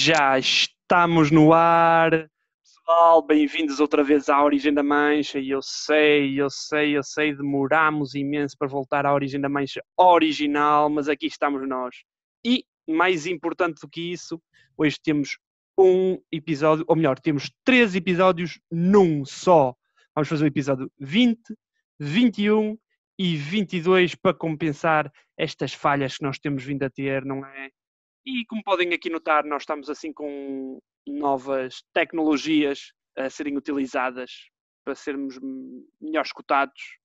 já estamos no ar. Pessoal, bem-vindos outra vez à Origem da Mancha. E eu sei, eu sei, eu sei, demoramos imenso para voltar à Origem da Mancha original, mas aqui estamos nós. E, mais importante do que isso, hoje temos um episódio, ou melhor, temos três episódios num só. Vamos fazer o episódio 20, 21 e 22 para compensar estas falhas que nós temos vindo a ter, não é? E como podem aqui notar, nós estamos assim com novas tecnologias a serem utilizadas para sermos melhor escutados.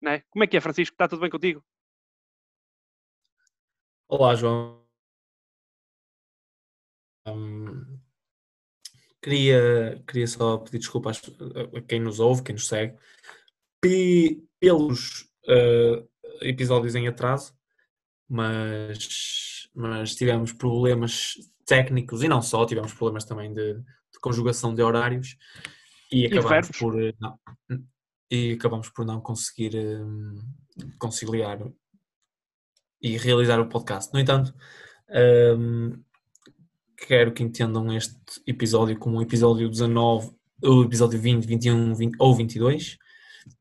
Né? Como é que é, Francisco? Está tudo bem contigo? Olá, João. Um, queria, queria só pedir desculpas a quem nos ouve, quem nos segue, pelos uh, episódios em atraso, mas mas tivemos problemas técnicos e não só, tivemos problemas também de, de conjugação de horários e acabamos por não, e acabamos por não conseguir um, conciliar e realizar o podcast. No entanto, um, quero que entendam este episódio como o episódio 19, ou episódio 20, 21 20, ou 22,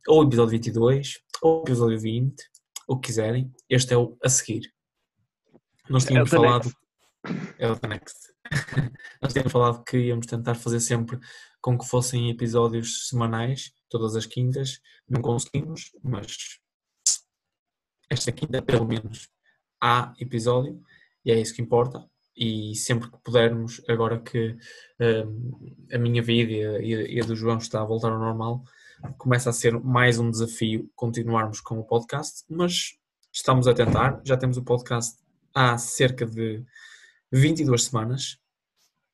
ou episódio 22, ou episódio 20, o que quiserem. Este é o a seguir. Nós tínhamos é falado. É o Next. Nós tínhamos falado que íamos tentar fazer sempre com que fossem episódios semanais, todas as quintas. Não conseguimos, mas esta quinta, pelo menos, há episódio e é isso que importa. E sempre que pudermos, agora que um, a minha vida e a, do João está a voltar ao normal, começa a ser mais um desafio continuarmos com o podcast, mas estamos a tentar. Já temos o podcast há cerca de 22 semanas.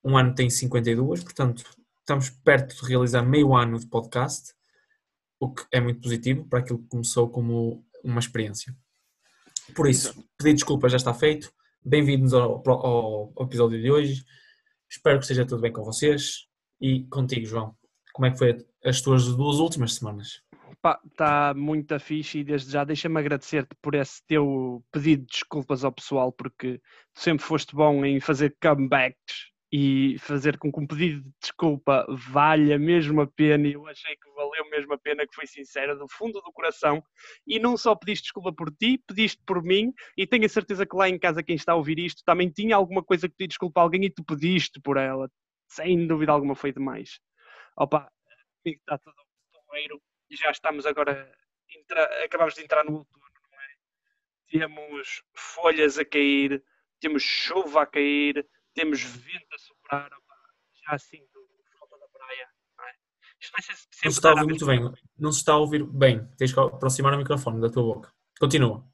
Um ano tem 52, portanto, estamos perto de realizar meio ano de podcast, o que é muito positivo para aquilo que começou como uma experiência. Por isso, pedir desculpas já está feito. Bem-vindos ao, ao, ao, episódio de hoje. Espero que esteja tudo bem com vocês e contigo, João. Como é que foi as tuas duas últimas semanas? Está muito fixe e desde já deixa-me agradecer-te por esse teu pedido de desculpas ao pessoal, porque tu sempre foste bom em fazer comebacks e fazer com que um pedido de desculpa valha mesmo a pena. E eu achei que valeu mesmo a pena, que foi sincera do fundo do coração. E não só pediste desculpa por ti, pediste por mim. E tenho a certeza que lá em casa quem está a ouvir isto também tinha alguma coisa que pedir desculpa a alguém e tu pediste por ela, sem dúvida alguma foi demais. Opa, está tudo porreiro e já estamos agora, entra, acabamos de entrar no outono, não é? Temos folhas a cair, temos chuva a cair, temos vento a soprar, já sinto falta da praia, não é? Isto vai ser sempre não se está a ouvir muito bem, não se está a ouvir bem, tens que aproximar o microfone da tua boca. Continua.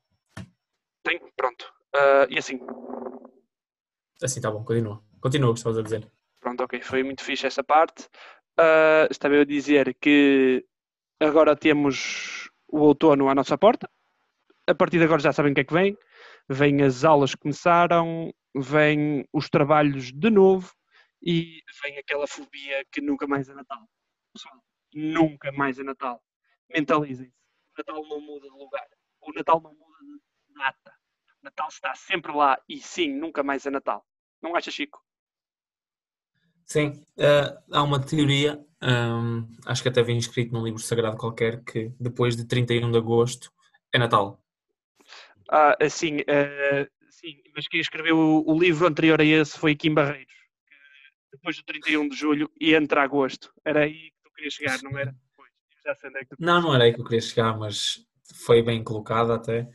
Tenho, pronto. Uh, e assim? Assim está bom, continua. Continua o que estavas a dizer. Pronto, ok, foi muito fixe essa parte. Uh, estava eu a dizer que agora temos o outono à nossa porta. A partir de agora já sabem o que é que vem. Vêm as aulas que começaram, vêm os trabalhos de novo e vem aquela fobia que nunca mais é Natal. Pessoal, nunca mais é Natal. Mentalizem-se. O Natal não muda de lugar. O Natal não muda de data. O Natal está sempre lá e sim, nunca mais é Natal. Não acha, Chico? Sim, uh, há uma teoria, um, acho que até vem escrito num livro sagrado qualquer, que depois de 31 de agosto é Natal. Ah, sim, uh, sim, mas quem escreveu o, o, livro anterior a esse foi Kim Barreiros, que depois do 31 de julho e entre agosto. Era aí que tu querias chegar, não era? Pois, já sei onde é que tu não, não era aí que eu queria chegar, mas foi bem colocado até.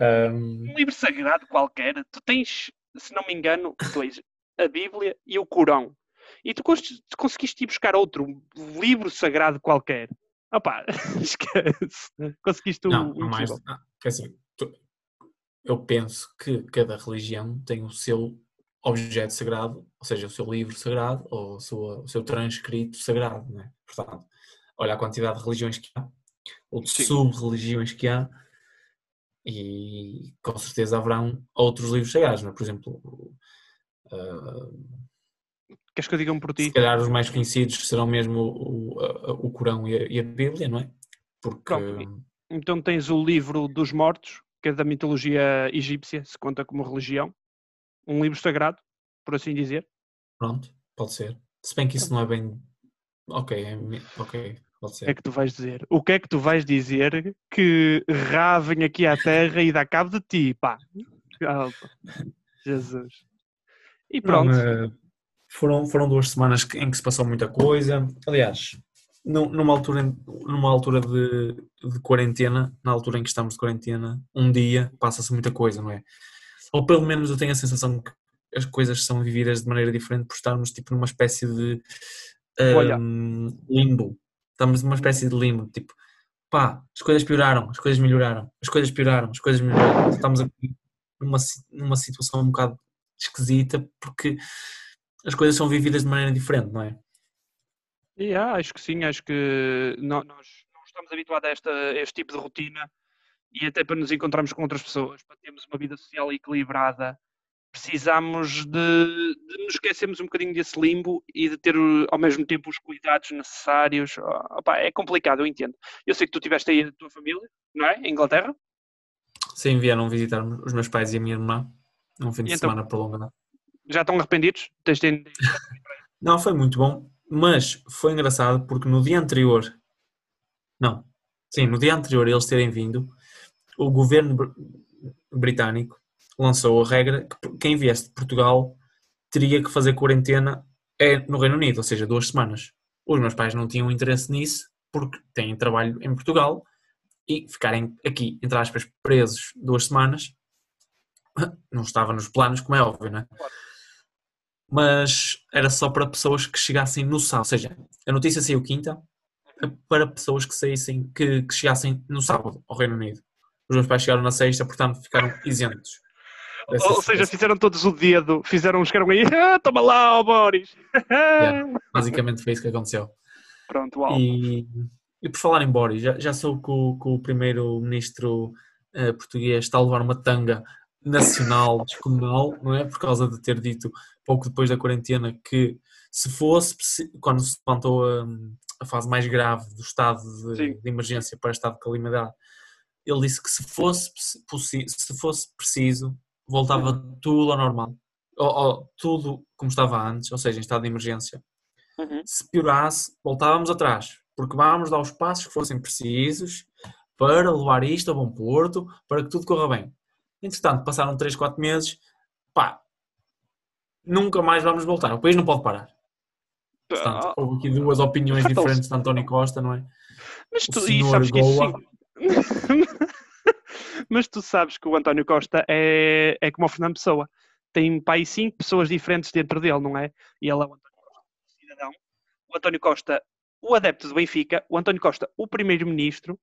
Um... um livro sagrado qualquer, tu tens, se não me engano, dois, a Bíblia e o Corão e tu, conseguiste ir buscar outro livro sagrado qualquer. Opá, esquece. Conseguiste não, o. mais, não, que assim, tu, eu penso que cada religião tem o seu objeto sagrado, ou seja, o seu livro sagrado ou o seu, o seu transcrito sagrado, né? Portanto, olha a quantidade de religiões que há, ou de sub-religiões que há, e com certeza haverão outros livros sagrados, né? por exemplo, uh, Queres que eu diga um por ti? Se calhar os mais conhecidos serão mesmo o, o, o Corão e a, e a, Bíblia, não é? Porque... Então tens o livro dos mortos, que é da mitologia egípcia, se conta como religião. Um livro sagrado, por assim dizer. Pronto, pode ser. Se bem que isso não é bem. Ok, é... ok, pode ser. É que tu vais dizer. O que é que tu vais dizer que Ra vem aqui à Terra e dá cabo de ti, pá? Jesus. E pronto. Não, foram, foram duas semanas em que se passou muita coisa. Aliás, numa altura, numa altura de, de quarentena, na altura em que estamos de quarentena, um dia passa-se muita coisa, não é? Ou pelo menos eu tenho a sensação que as coisas são vividas de maneira diferente por estarmos tipo numa espécie de um, limbo. Estamos numa espécie de limbo, tipo, pá, as coisas pioraram, as coisas melhoraram, as coisas pioraram, as coisas melhoraram. Estamos aqui numa, numa situação um bocado esquisita porque as coisas são vividas de maneira diferente, não é? Yeah, acho que sim, acho que nós não estamos habituados a, esta, a este tipo de rotina e até para nos encontrarmos com outras pessoas, para termos uma vida social equilibrada, precisamos de, de nos esquecermos um bocadinho desse limbo e de ter ao mesmo tempo os cuidados necessários. Opa, é complicado, eu entendo. Eu sei que tu tiveste aí a tua família, não é? Em Inglaterra? Sim, vieram visitar os meus pais e a minha irmã num fim de então, semana prolongado. Já estão arrependidos? Não, foi muito bom. Mas foi engraçado porque no dia anterior, não, sim, no dia anterior eles terem vindo, o governo britânico lançou a regra que quem viesse de Portugal teria que fazer quarentena é no Reino Unido, ou seja, duas semanas. Os meus pais não tinham interesse nisso porque têm trabalho em Portugal e ficarem aqui, entre aspas, presos duas semanas não estava nos planos, como é óbvio, não é? Mas era só para pessoas que chegassem no sábado. Ou seja, a notícia saiu quinta para pessoas que saíssem, que, que chegassem no sábado ao Reino Unido. Os meus pais chegaram na sexta, portanto ficaram isentos. Ou seja, fizeram todos o dedo, fizeram que eram aí, ah, toma lá, oh Boris. yeah, basicamente foi isso que aconteceu. Pronto, uau. E, e por falar em Boris, já, já soube que o, o primeiro-ministro uh, português está a levar uma tanga nacional descomunal, não é? Por causa de ter dito pouco depois da quarentena que se fosse, quando se levantou a, a fase mais grave do estado de, de, emergência para estado de calamidade, ele disse que se fosse, se fosse preciso, voltava tudo ao normal. Ou, ou, tudo como estava antes, ou seja, em estado de emergência. Uhum. Se piorasse, voltávamos atrás, porque vamos dar os passos que fossem precisos para levar isto a bom porto, para que tudo corra bem. Entretanto, passaram 3, 4 meses, pá, nunca mais vamos voltar. O país não pode parar. Portanto, ah. houve aqui duas opiniões então, diferentes de António Costa, não é? Mas tu, e sabes que isso... Mas tu sabes que o António Costa é, é como o Fernando Pessoa. Tem pai cinco pessoas diferentes dentro dele, não é? E ele é o António Costa, o cidadão. O António Costa, o adepto do Benfica. O António Costa, o primeiro-ministro.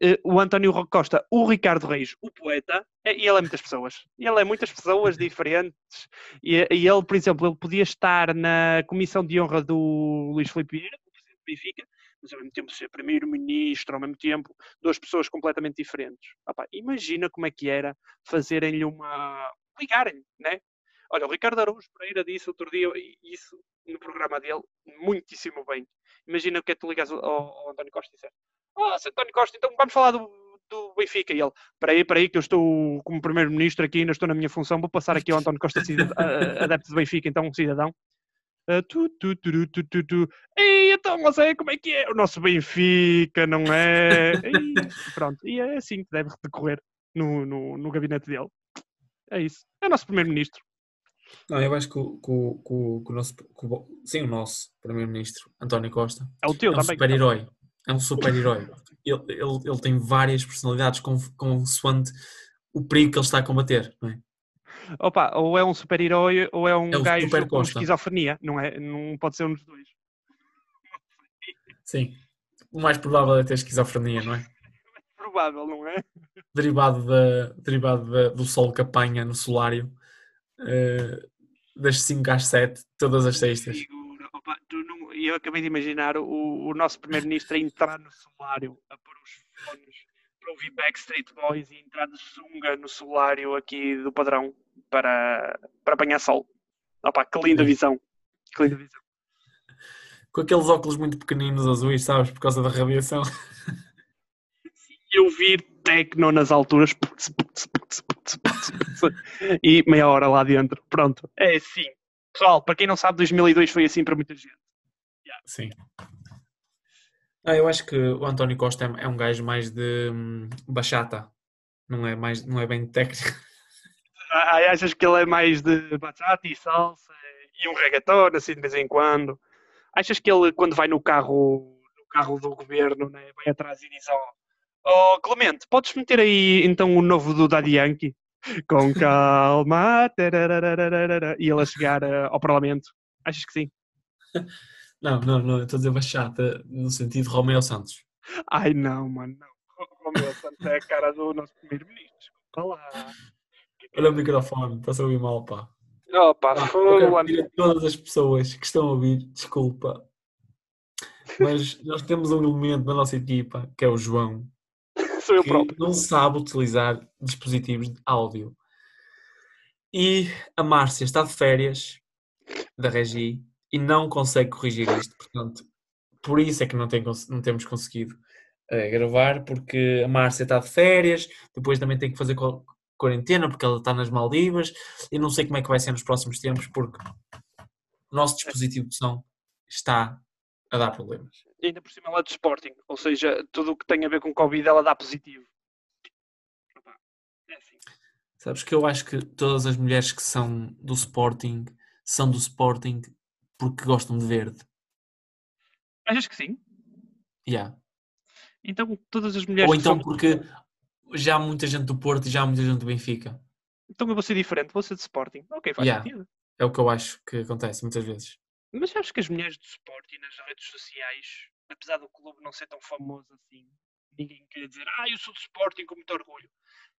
Eh, o António Costa, o Ricardo Reis, o poeta, e ele é muitas pessoas. Ele é muitas pessoas diferentes. E, e, ele, por exemplo, ele podia estar na comissão de honra do Luís Filipe Vieira, do presidente do Benfica, mas ao mesmo tempo ser primeiro-ministro, ao mesmo tempo, duas pessoas completamente diferentes. Opa, imagina como é que era fazerem-lhe uma. ligarem, né? Olha, o Ricardo Araújo Pereira disse outro dia isso no programa dele, muitíssimo bem. Imagina o que é que tu ligas ao, ao António Costa e disseste ah, oh, António Costa, então vamos falar do, do Benfica. E ele, para aí, para aí, que eu estou como primeiro-ministro aqui, ainda estou na minha função, vou passar aqui ao António Costa, adepto do Benfica, então um cidadão. Uh, tu, tu, tu, tu, tu, tu. Ei, então, mas é como é que é? O nosso Benfica, não é? Pronto, e é assim que deve decorrer no, no, no gabinete dele. É isso. É o nosso primeiro-ministro. Não, eu acho que o, que o, que o, que o nosso. Sim, o nosso primeiro-ministro, António Costa. É o teu é um também. super-herói. É um super-herói. Ele, ele, ele tem várias personalidades consoante o perigo que ele está a combater, não é? Opa, ou é um super-herói ou é um é gajo com esquizofrenia, não é? Não pode ser um dos dois. Sim. O mais provável é ter esquizofrenia, não é? Provável, não é? Derivado, da, derivado da, do sol que apanha no solário uh, das 5 às 7, todas as sextas e eu acabei de imaginar o, o nosso primeiro-ministro a entrar no solário, a pôr os fones para ouvir Backstreet Boys e entrar de sunga no solário aqui do padrão para, para apanhar sol. Opa, que linda visão. Que linda visão. Com aqueles óculos muito pequeninos azuis, sabes, por causa da radiação. E ouvir techno nas alturas e meia hora lá dentro. Pronto, é assim. Pessoal, para quem não sabe, 2002 foi assim para muita gente. Sim. Ah, eu acho que o António Costa é, um gajo mais de hum, bachata, não é, mais, não é bem técnico. Ah, achas que ele é mais de bachata e salsa e um reggaeton, assim, de vez em quando? Achas que ele, quando vai no carro, no carro do governo, né, vai atrás e diz, oh, oh Clemente, podes meter aí então o novo do Daddy Yankee? Com calma, e ele a chegar uh, ao Parlamento. Achas que sim? Não, não, não, eu estou a dizer bachata no sentido de Romeo Santos. Ai não, mano, não. O Romeu Santos é a cara do nosso primeiro-ministro. Desculpa lá. Olha o microfone, está a ouvir mal, pá. Ah, eu quero mano. pedir a todas as pessoas que estão a ouvir, desculpa. Mas nós temos um elemento na nossa equipa, que é o João, Sou eu que próprio. não sabe utilizar dispositivos de áudio. E a Márcia está de férias da Regi e não consegue corrigir isto, portanto, por isso é que não, tem não temos conseguido eh, gravar, porque a Márcia está de férias, depois também tem que fazer qu- quarentena, porque ela está nas Maldivas, e não sei como é que vai ser nos próximos tempos, porque o nosso dispositivo de som está a dar problemas. E ainda por cima ela é de Sporting. Ou seja, tudo o que tem a ver com Covid ela dá positivo. É assim. Sabes que eu acho que todas as mulheres que são do Sporting são do Sporting porque gostam de verde. Achas que sim? Yeah. Então todas as mulheres Ou então são- porque já há muita gente do Porto e já há muita gente do Benfica. Então eu vou ser diferente, vou ser de Sporting. Ok, faz Yeah. sentido. É o que eu acho que acontece muitas vezes. Mas acho que as mulheres do Sporting nas redes sociais, apesar do clube não ser tão famoso assim, ninguém quer dizer, ah, eu sou de Sporting com muito orgulho.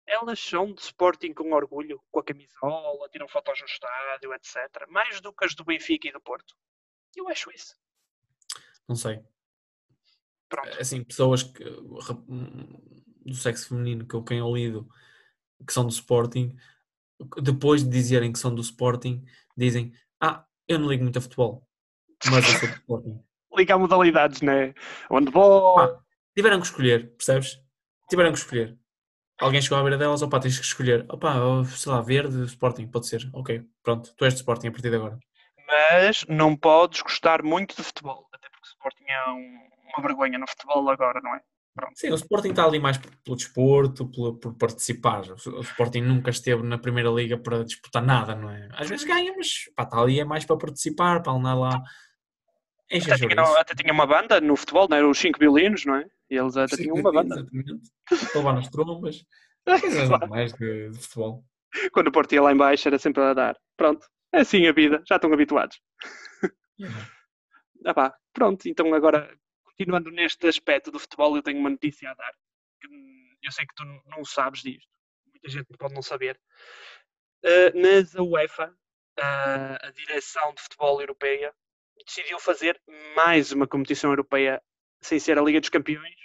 Elas são de Sporting com orgulho, com a camisola, tiram fotos no estádio, etc. Mais do que as do Benfica e do Porto. Eu acho isso. Não sei. Pronto. Assim, pessoas que, do sexo feminino que eu tenho lido que são do Sporting, depois de dizerem que são do Sporting, dizem: Ah, eu não ligo muito a futebol, mas eu sou do Sporting. Liga a modalidades, né? Handball. Pá, tiveram que escolher, percebes? Tiveram que escolher. Alguém chegou à beira delas, opá, tens que escolher. Opá, sei lá, verde, Sporting, pode ser. Ok, pronto, tu és de Sporting a partir de agora. Mas não podes gostar muito de futebol. Até porque o Sporting é um- uma vergonha no futebol agora, não é? Sim, o Sporting está ali mais pelo desporto, pelo- por participar. O Sporting nunca esteve na Primeira Liga para disputar nada, não é? Às vezes ganha, mas pá, está ali é mais para participar, para andar lá. Até tinha, não- até tinha uma banda no futebol, não era? Os 5 violinos, não é? E eles até tinham uma banda. Exatamente. Nas trombas. Coisas normais de, de futebol. Quando o Porto ia lá em baixo era sempre a dar. Pronto. É assim a vida. Já estão habituados. Ah pá, pronto. Então agora, continuando neste aspecto do futebol, eu tenho uma notícia a dar. Hum, eu sei que tu não sabes disto. Muita gente pode não saber. Ah, mas a UEFA, ah, a direção de futebol europeia, decidiu fazer mais uma competição europeia sem ser a Liga dos Campeões,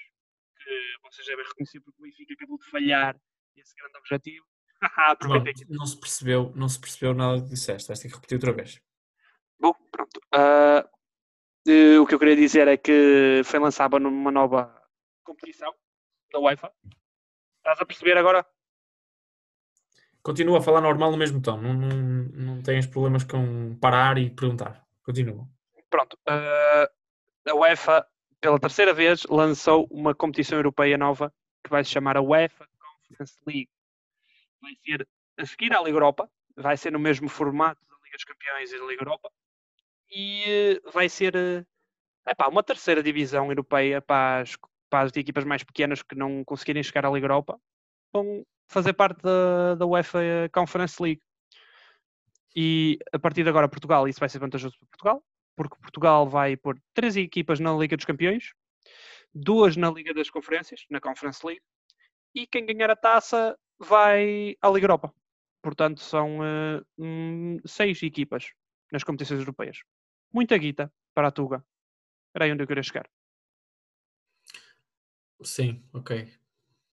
que vocês devem reconhecer porque o Benfica acabou de falhar esse grande objetivo. Haha, Aproveitei não se percebeu, não se percebeu nada que disseste, vais ter que repetir outra vez. Bom, pronto. Ah, eh, o que eu queria dizer é que foi lançada numa nova competição da UEFA. Estás a perceber agora? Continua a falar normal no mesmo tom, não, não, não tens problemas com parar e perguntar. Continua. Pronto. ah, a UEFA, pela terceira vez, lançou uma competição europeia nova que vai se chamar a UEFA Conference League. Vai ser a seguir à Liga Europa, vai ser no mesmo formato da Liga dos Campeões e da Liga Europa e eh, vai ser eh, epá, uma terceira divisão europeia para as, para as equipas mais pequenas que não conseguirem chegar à Liga Europa vão fazer parte da, da UEFA Conference League. E a partir de agora, Portugal, isso vai ser vantajoso para Portugal, porque Portugal vai pôr três equipas na Liga dos Campeões, duas na Liga das Conferências, na Conference League, e quem ganhar a taça vai à Liga Europa. Portanto, são hum, seis equipas nas competições europeias. Muita guita para a Tuga. Era aí onde eu queria chegar. Sim, ok.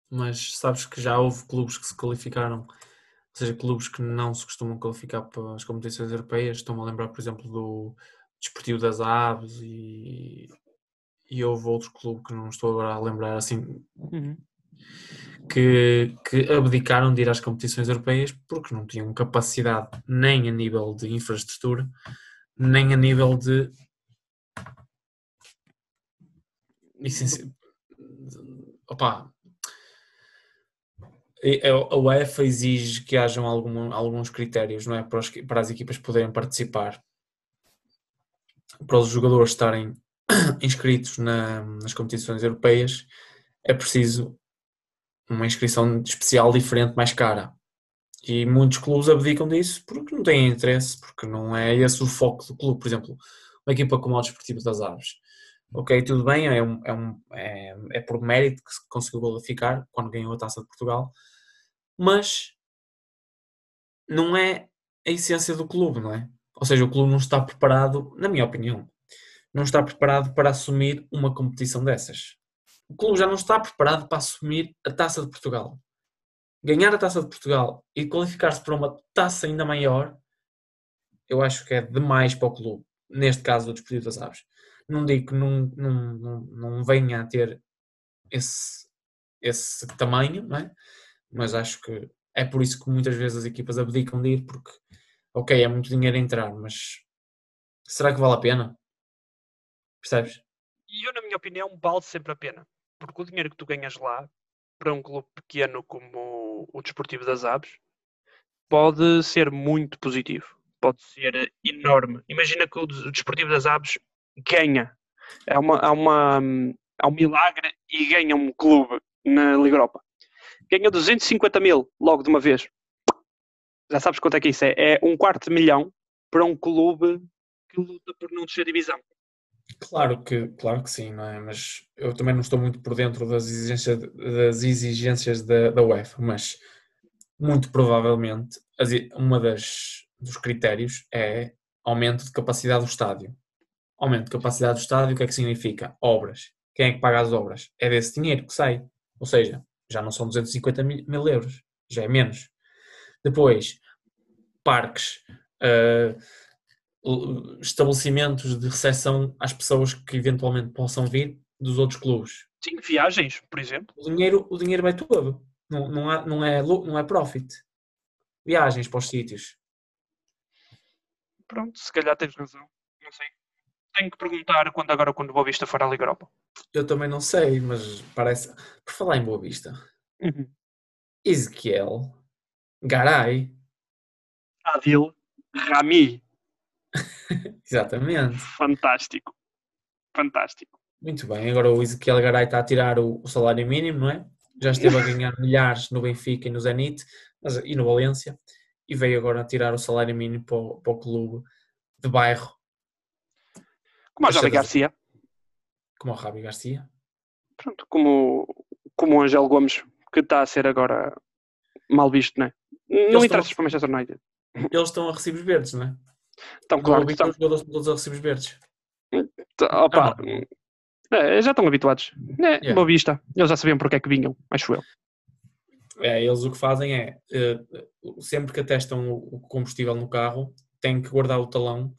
Mas sabes que já houve clubes que se qualificaram, ou seja, clubes que não se costumam qualificar para as competições europeias. Estou-me a lembrar, por exemplo, do Desportivo das Aves e, e houve outro clube que não estou agora a lembrar assim, Uhum. que, que abdicaram de ir às competições europeias porque não tinham capacidade nem a nível de infraestrutura, nem a nível de. Opa, a UEFA exige que hajam algum, alguns critérios não é? para, os, para as equipas poderem participar, para os jogadores estarem inscritos na, nas competições europeias, é preciso uma inscrição especial diferente, mais cara. E muitos clubes abdicam disso porque não têm interesse, porque não é esse o foco do clube. Por exemplo, uma equipa como o Desportivo das Aves. Ok, tudo bem, é, um, é, um, é, é por mérito que se conseguiu qualificar quando ganhou a Taça de Portugal, mas não é a essência do clube, não é? Ou seja, o clube não está preparado, na minha opinião, não está preparado para assumir uma competição dessas o clube já não está preparado para assumir a taça de Portugal. Ganhar a taça de Portugal e qualificar-se para uma taça ainda maior, eu acho que é demais para o clube. Neste caso, o Desportivo das Aves. Não digo que não, não, não, não venha a ter esse, esse tamanho, é? mas acho que é por isso que muitas vezes as equipas abdicam de ir, porque, ok, é muito dinheiro a entrar, mas será que vale a pena? Percebes? E eu, na minha opinião, vale sempre a pena porque o dinheiro que tu ganhas lá, para um clube pequeno como o Desportivo das Aves, pode ser muito positivo. Pode ser enorme. Imagina que o Desportivo das Aves ganha. É, uma, é, uma, é um milagre e ganha um clube na Liga Europa. Ganha 250 mil logo de uma vez. Já sabes quanto é que isso é? É um quarto de milhão para um clube que luta por não descer divisão. Claro que, claro que sim, não é? Mas eu também não estou muito por dentro das exigências, das exigências da, da UEFA, mas muito provavelmente uma das dos critérios é aumento de capacidade do estádio. Aumento de capacidade do estádio, o que é que significa? Obras. Quem é que paga as obras? É desse dinheiro que sai. Ou seja, já não são 250 mil euros, já é menos. Depois, parques. Uh, estabelecimentos de recepção às pessoas que eventualmente possam vir dos outros clubes. Sim, viagens, por exemplo. O dinheiro, o dinheiro vai todo. Não, não, há, não, é, não é profit. Viagens para os sítios. Pronto, se calhar tens razão. Não sei. Tenho que perguntar quando agora quando Boa Vista for à Liga Europa. Eu também não sei, mas parece. Por falar em Boa Vista. Uhum. Ezequiel, Garay, Adil, Rami. Exatamente. Fantástico. Fantástico. Muito bem, agora o Ezequiel Garay está a tirar o, o salário mínimo, não é? Já esteve a ganhar milhares no Benfica e no Zenit mas, e no Valência e veio agora a tirar o salário mínimo para o, para o clube de bairro. Como o Javi Garcia. Como o Rabi Garcia. Pronto, como, como o Angelo Gomes, que está a ser agora mal visto, não é? Não interessa para Manchester United. Eles estão a recibos verdes, não é? Estão, claro que estão. Os jogadores todos a recibos verdes. Opa, é, já estão habituados. É, yeah. Boa vista. Eles já sabiam porque é que vinham, acho eu. É, eles o que fazem é, uh, sempre que atestam o combustível no carro, têm que guardar o talão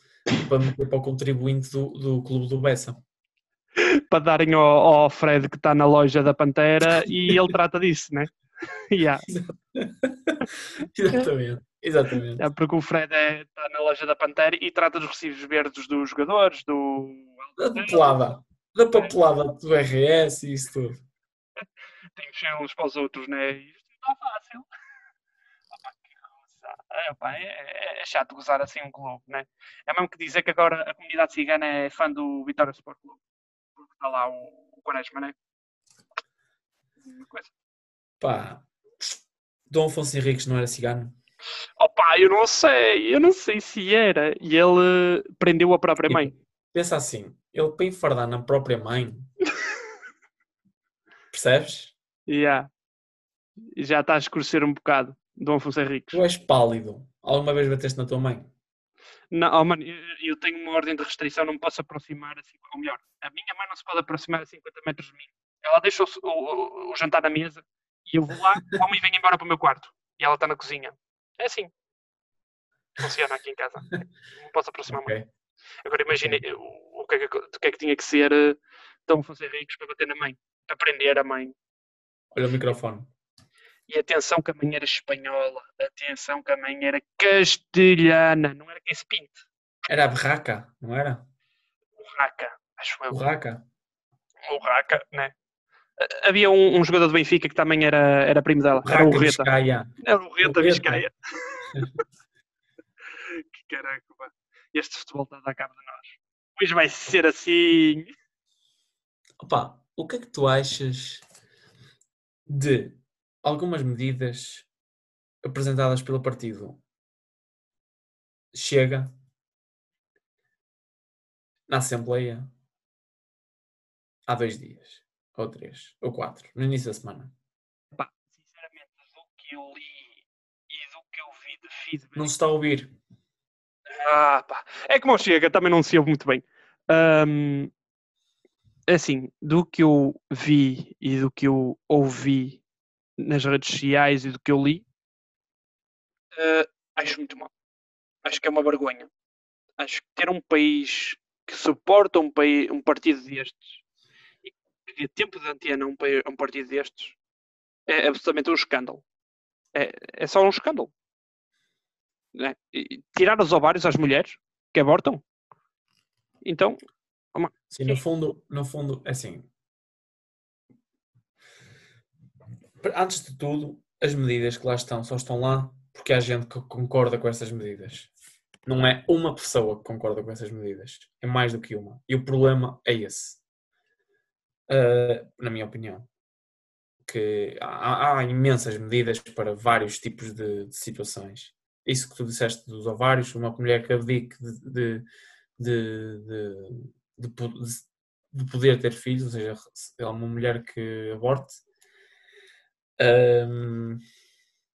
para meter para o contribuinte do, do clube do Bessa. para darem ao, ao Fred que está na loja da Pantera e ele trata disso, né? yeah. Exatamente. Exatamente. É porque o Fred é, está na loja da Pantera e trata dos recibos verdes dos jogadores, do. Da papelada. Da papelada do RS e isso tudo. Tem que uns para os outros, né? Isto não está fácil. É, opa, é, é, é, chato gozar assim um clube, né? É mesmo que dizer que agora a comunidade cigana é fã do Vitória Sport Clube. Porque está lá o, o Quaresma, né? Coisa. Pá, Dom Afonso Henriques não era cigano? Opa, eu não sei, eu não sei se era. E ele prendeu a própria mãe. Pensa assim, ele para enfardar na própria mãe. Percebes? Yeah. Já está a escurecer um bocado, Dom Afonso Henriques. Tu és pálido. Alguma vez bateste na tua mãe? Não, oh, mano, eu tenho uma ordem de restrição, não me posso aproximar assim, ou melhor, a minha mãe não se pode aproximar a 50 metros de mim. Ela deixa o, o, o jantar na mesa e eu vou lá, como e venho embora para o meu quarto. E ela está na cozinha. É assim. Funciona aqui em casa. Não posso aproximar okay. muito. Agora imagine okay. o, o, que é que, o que é que tinha que ser uh, tão fazer ricos para bater na mãe. Aprender a mãe. Olha o microfone. E atenção que a mãe era espanhola, atenção que a mãe era castelhana, não era quem se pinte. Era a berraca, não era? Urraca, acho eu. Urraca. Urraca, né? Havia um, um, jogador do Benfica que também era, era primo dela. Urraca era o Reta. Vizcaia. Era o Reta Vizcaia. que caraca. Este futebol está a dar cabo de nós. Pois vai ser assim. Opa, o que é que tu achas de algumas medidas apresentadas pelo partido Chega na Assembleia há dois dias, ou três, ou quatro, no início da semana? Pá, sinceramente, do que eu li e do que eu vi de feedback. Não se está a ouvir. Ah, pá. É como chega, também não se ouve muito bem. Um, assim, do que eu vi e do que eu ouvi nas redes sociais e do que eu li, uh, acho muito mal. Acho que é uma vergonha. Acho que ter um país que suporta um, país, um partido destes tempo de antena a um partido destes é absolutamente um escândalo. É, é só um escândalo. É? Tirar os ovários às mulheres que abortam. Então, uma... sim, no fundo, no fundo, é assim. Antes de tudo, as medidas que lá estão só estão lá porque há gente que concorda com essas medidas. Não é uma pessoa que concorda com essas medidas. É mais do que uma. E o problema é esse. Uh, na minha opinião. Que há, há, imensas medidas para vários tipos de, de, situações. Isso que tu disseste dos ovários, uma mulher que abdique de, de, de, de, poder ter filhos, ou seja, é uma mulher que aborte, um,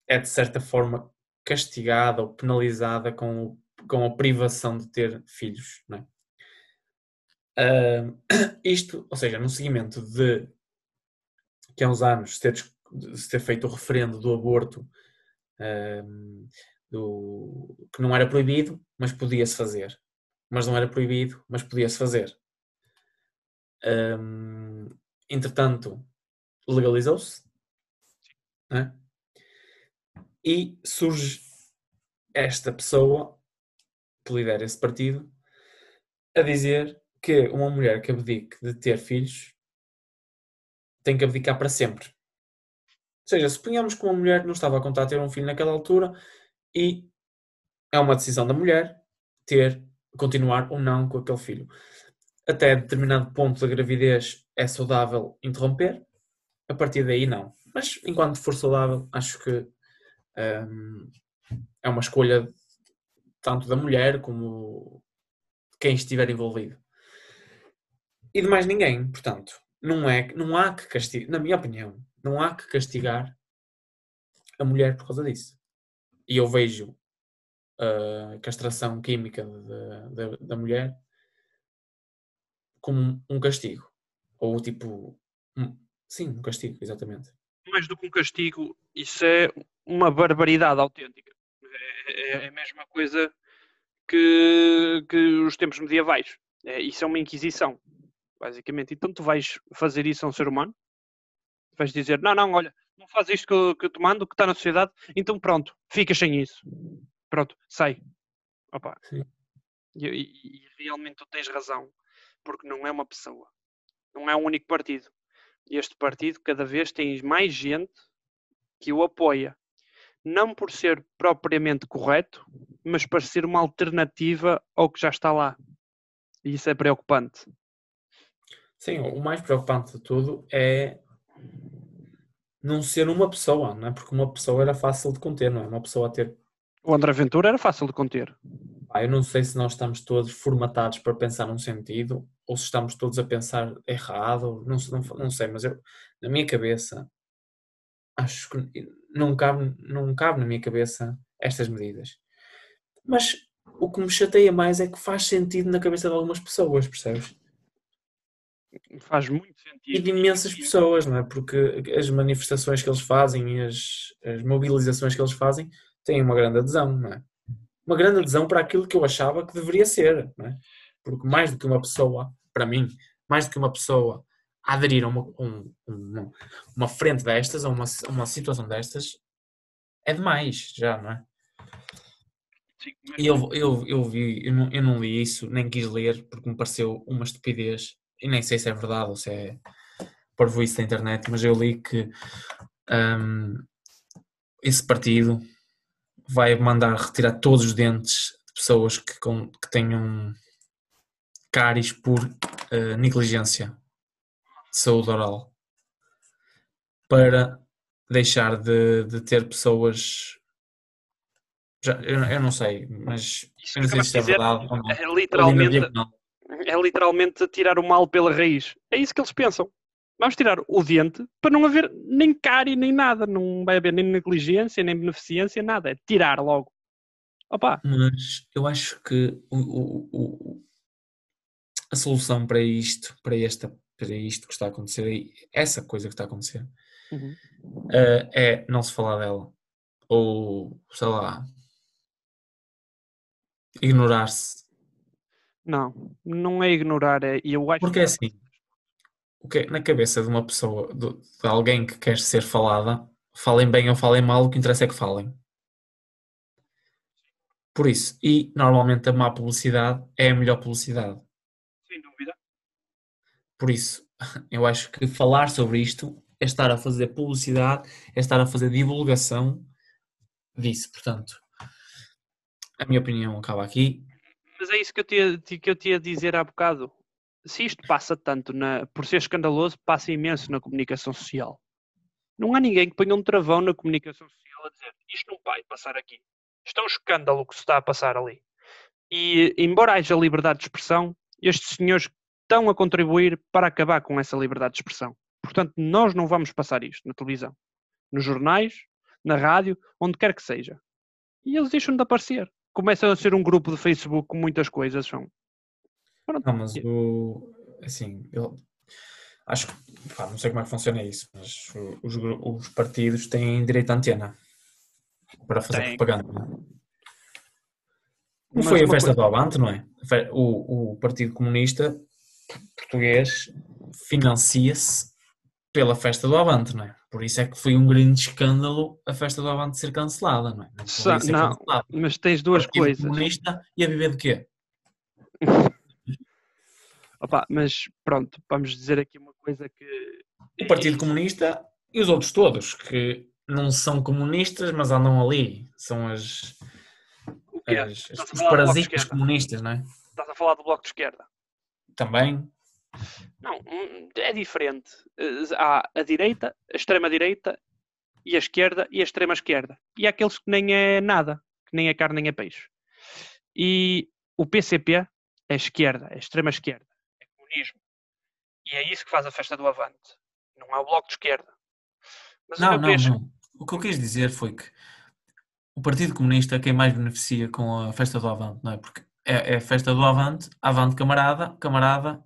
é de certa forma castigada ou penalizada com, com a privação de ter filhos. Não é? Uh, isto, ou seja, no seguimento de que há uns anos se ter, se ter feito o referendo do aborto uh, do, que não era proibido, mas podia-se fazer. Mas não era proibido, mas podia-se fazer. Entretanto, legalizou-se. Né? E surge esta pessoa que lidera esse partido a dizer que uma mulher que abdique de ter filhos tem que abdicar para sempre. Ou seja, suponhamos que uma mulher não estava a contar ter um filho naquela altura e é uma decisão da mulher ter, continuar ou não com aquele filho. Até determinado ponto da gravidez é saudável interromper, a partir daí não. Mas enquanto for saudável, acho que um, é uma escolha tanto da mulher como quem estiver envolvido. E de mais ninguém, portanto, não, é, não há que castigar, na minha opinião, não há que castigar a mulher por causa disso. E eu vejo a castração química da, da, da mulher como um castigo. Ou tipo, um, sim, um castigo, exatamente. Mais do que um castigo, isso é uma barbaridade autêntica. É, é, é a mesma coisa que, que os tempos medievais. É, isso é uma inquisição, basicamente. Então tu vais fazer isso a um ser humano? Vais dizer, não, não, olha, não faz isto que eu, que eu te mando, que está na sociedade, então pronto, ficas sem isso. Pronto, sai. Opa. E, e, e realmente tu tens razão, porque não é uma pessoa. Não é um único partido. Este partido cada vez tem mais gente que o apoia não por ser propriamente correto, mas para ser uma alternativa ao que já está lá. E isso é preocupante. Sim, o mais preocupante de tudo é não ser uma pessoa, não é? Porque uma pessoa era fácil de conter, não é? Uma pessoa a ter. O André Ventura era fácil de conter. Ah, eu não sei se nós estamos todos formatados para pensar num sentido ou se estamos todos a pensar errado, não, não, não sei, mas eu, na minha cabeça, acho que não cabe, não cabe na minha cabeça estas medidas. Mas o que me chateia mais é que faz sentido na cabeça de algumas pessoas, percebes? Faz muito sentido. E de imensas pessoas, não é? Porque as manifestações que eles fazem e as, as mobilizações que eles fazem têm uma grande adesão, não é? Uma grande adesão para aquilo que eu achava que deveria ser, não é? Porque mais do que uma pessoa, para mim, mais do que uma pessoa aderir a uma, um, uma, uma frente destas, a uma, uma situação destas, é demais, já, não é? E eu, eu, eu vi, eu não, eu não li isso, nem quis ler, porque me pareceu uma estupidez, e nem sei se é verdade ou se é isso da internet, mas eu li que um, esse partido vai mandar retirar todos os dentes de pessoas que, com, que tenham cáries por uh, negligência de saúde oral para deixar de, de ter pessoas já, eu, eu, não sei, mas eu não sei se é verdade ou não. É literalmente, é literalmente tirar o mal pela raiz. É isso que eles pensam. Vamos tirar o dente para não haver nem cárie nem nada. Não vai haver nem negligência, nem beneficência, nada. É tirar logo. Opa. Mas eu acho que o, o, o, a solução para isto, para, esta, para isto que está a acontecer, essa coisa que está a acontecer, uhum. uh, é não se falar dela. Ou, sei lá, ignorar-se. Não, não é ignorar, é, eu acho Porque é assim, o que é, na cabeça de uma pessoa, de, de, alguém que quer ser falada, falem bem ou falem mal, o que interessa é que falem. Por isso, e normalmente a má publicidade é a melhor publicidade. Sem dúvida. Por isso, eu acho que falar sobre isto é estar a fazer publicidade, é estar a fazer divulgação disso. Portanto, a minha opinião acaba aqui. Mas é isso que eu tinha, que eu tinha a dizer há bocado. Se isto passa tanto na, por ser escandaloso, passa imenso na comunicação social. Não há ninguém que ponha um travão na comunicação social a dizer isto não vai passar aqui. Isto é um escândalo que se está a passar ali. E, embora haja liberdade de expressão, estes senhores estão a contribuir para acabar com essa liberdade de expressão. Portanto, nós não vamos passar isto na televisão, nos jornais, na rádio, onde quer que seja. E eles deixam de aparecer começa a ser um grupo de Facebook com muitas coisas. São. Não, mas o. Assim, eu acho que. Pá, não sei como é que funciona isso, mas os, os partidos têm direito à antena para fazer Tem. propaganda. Não, é? não foi a festa coisa... do Avante, não é? O, o Partido Comunista Português financia-se pela festa do Avante, não é? Por isso é que foi um grande escândalo a festa do Avante ser cancelada, não é? Não, não mas tens duas coisas. comunista e a viver de quê? Opa, mas pronto, vamos dizer aqui uma coisa que... O Partido Comunista e os outros todos, que não são comunistas, mas andam ali. São as... as, as os parasitas comunistas, não é? Estás a falar do Bloco de Esquerda. Também. Não, hum, é diferente. Eh, há a direita, a extrema-direita e a esquerda e a extrema-esquerda. E há aqueles que nem é nada, que nem é carne nem é peixe. E o PCP é esquerda, é extrema-esquerda, é comunismo. E é isso que faz a festa do Avante. Não é o bloco de esquerda. Mas não, não, penso... não. O que eu quis dizer foi que o Partido Comunista é quem mais beneficia com a festa do Avante, não é? Porque é, é a festa do Avante, Avante camarada, camarada,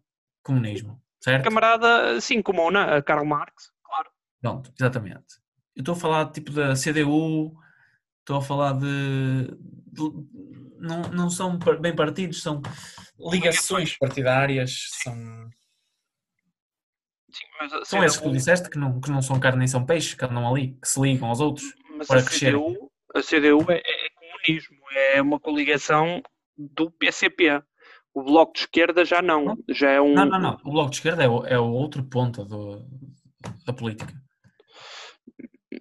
comunismo, certo? Camarada, sim, comuna, a Karl Marx, claro. Pronto, exatamente. Eu estou a falar tipo da CDU, estou a falar de, de não, não são bem partidos, são ligações partidárias, são... Sim, são esses que tu disseste que não, que não são carne nem são peixe, que andam ali, que se ligam aos outros mas para a crescer. CDU, a CDU é, é comunismo, é uma coligação do PCP. O Bloco de Esquerda já não. Já é um... Não, não, não. O Bloco de Esquerda é o, é o outro ponta do, da política.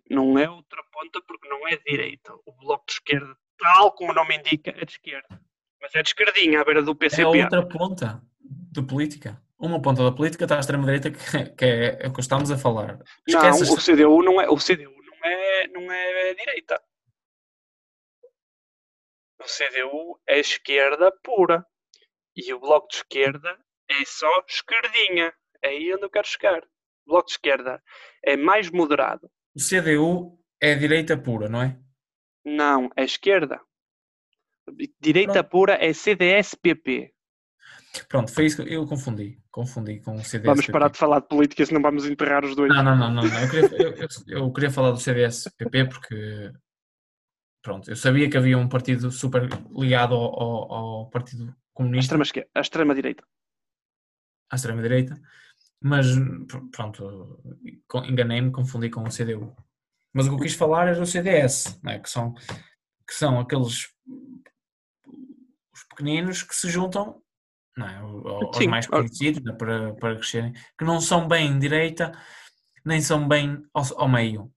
Não é outra ponta porque não é de direita. O Bloco de Esquerda, tal como o nome indica, é de esquerda. Mas é de esquerdinha, à beira do PCP. É outra ponta de política. Uma ponta da política está à extrema-direita, que, que é, é o que estamos a falar. Esquece não, o CDU não é, o CDU não é, não é direita. O CDU é esquerda pura. E o Bloco de Esquerda é só esquerdinha. É aí onde eu quero chegar. O Bloco de Esquerda é mais moderado. O CDU é direita pura, não é? Não, é esquerda. Direita Pronto. pura é CDS-PP. Pronto, foi isso que eu confundi. Confundi com o CDS. Vamos parar de falar de política, senão vamos enterrar os dois. Não, não, não. não, não. Eu, queria, eu, eu, eu, queria, falar do CDS-PP porque pronto, eu sabia que havia um partido super ligado ao, ao, ao Partido Comunista. A extrema-direita. À extrema-direita. Mas pronto, enganei-me, confundi com o CDU. Mas o que eu quis falar era o CDS, é? que, são, que são aqueles os pequeninos que se juntam não é? aos Sim. mais conhecidos né? para, para crescerem, que não são bem direita, nem são bem ao, ao meio.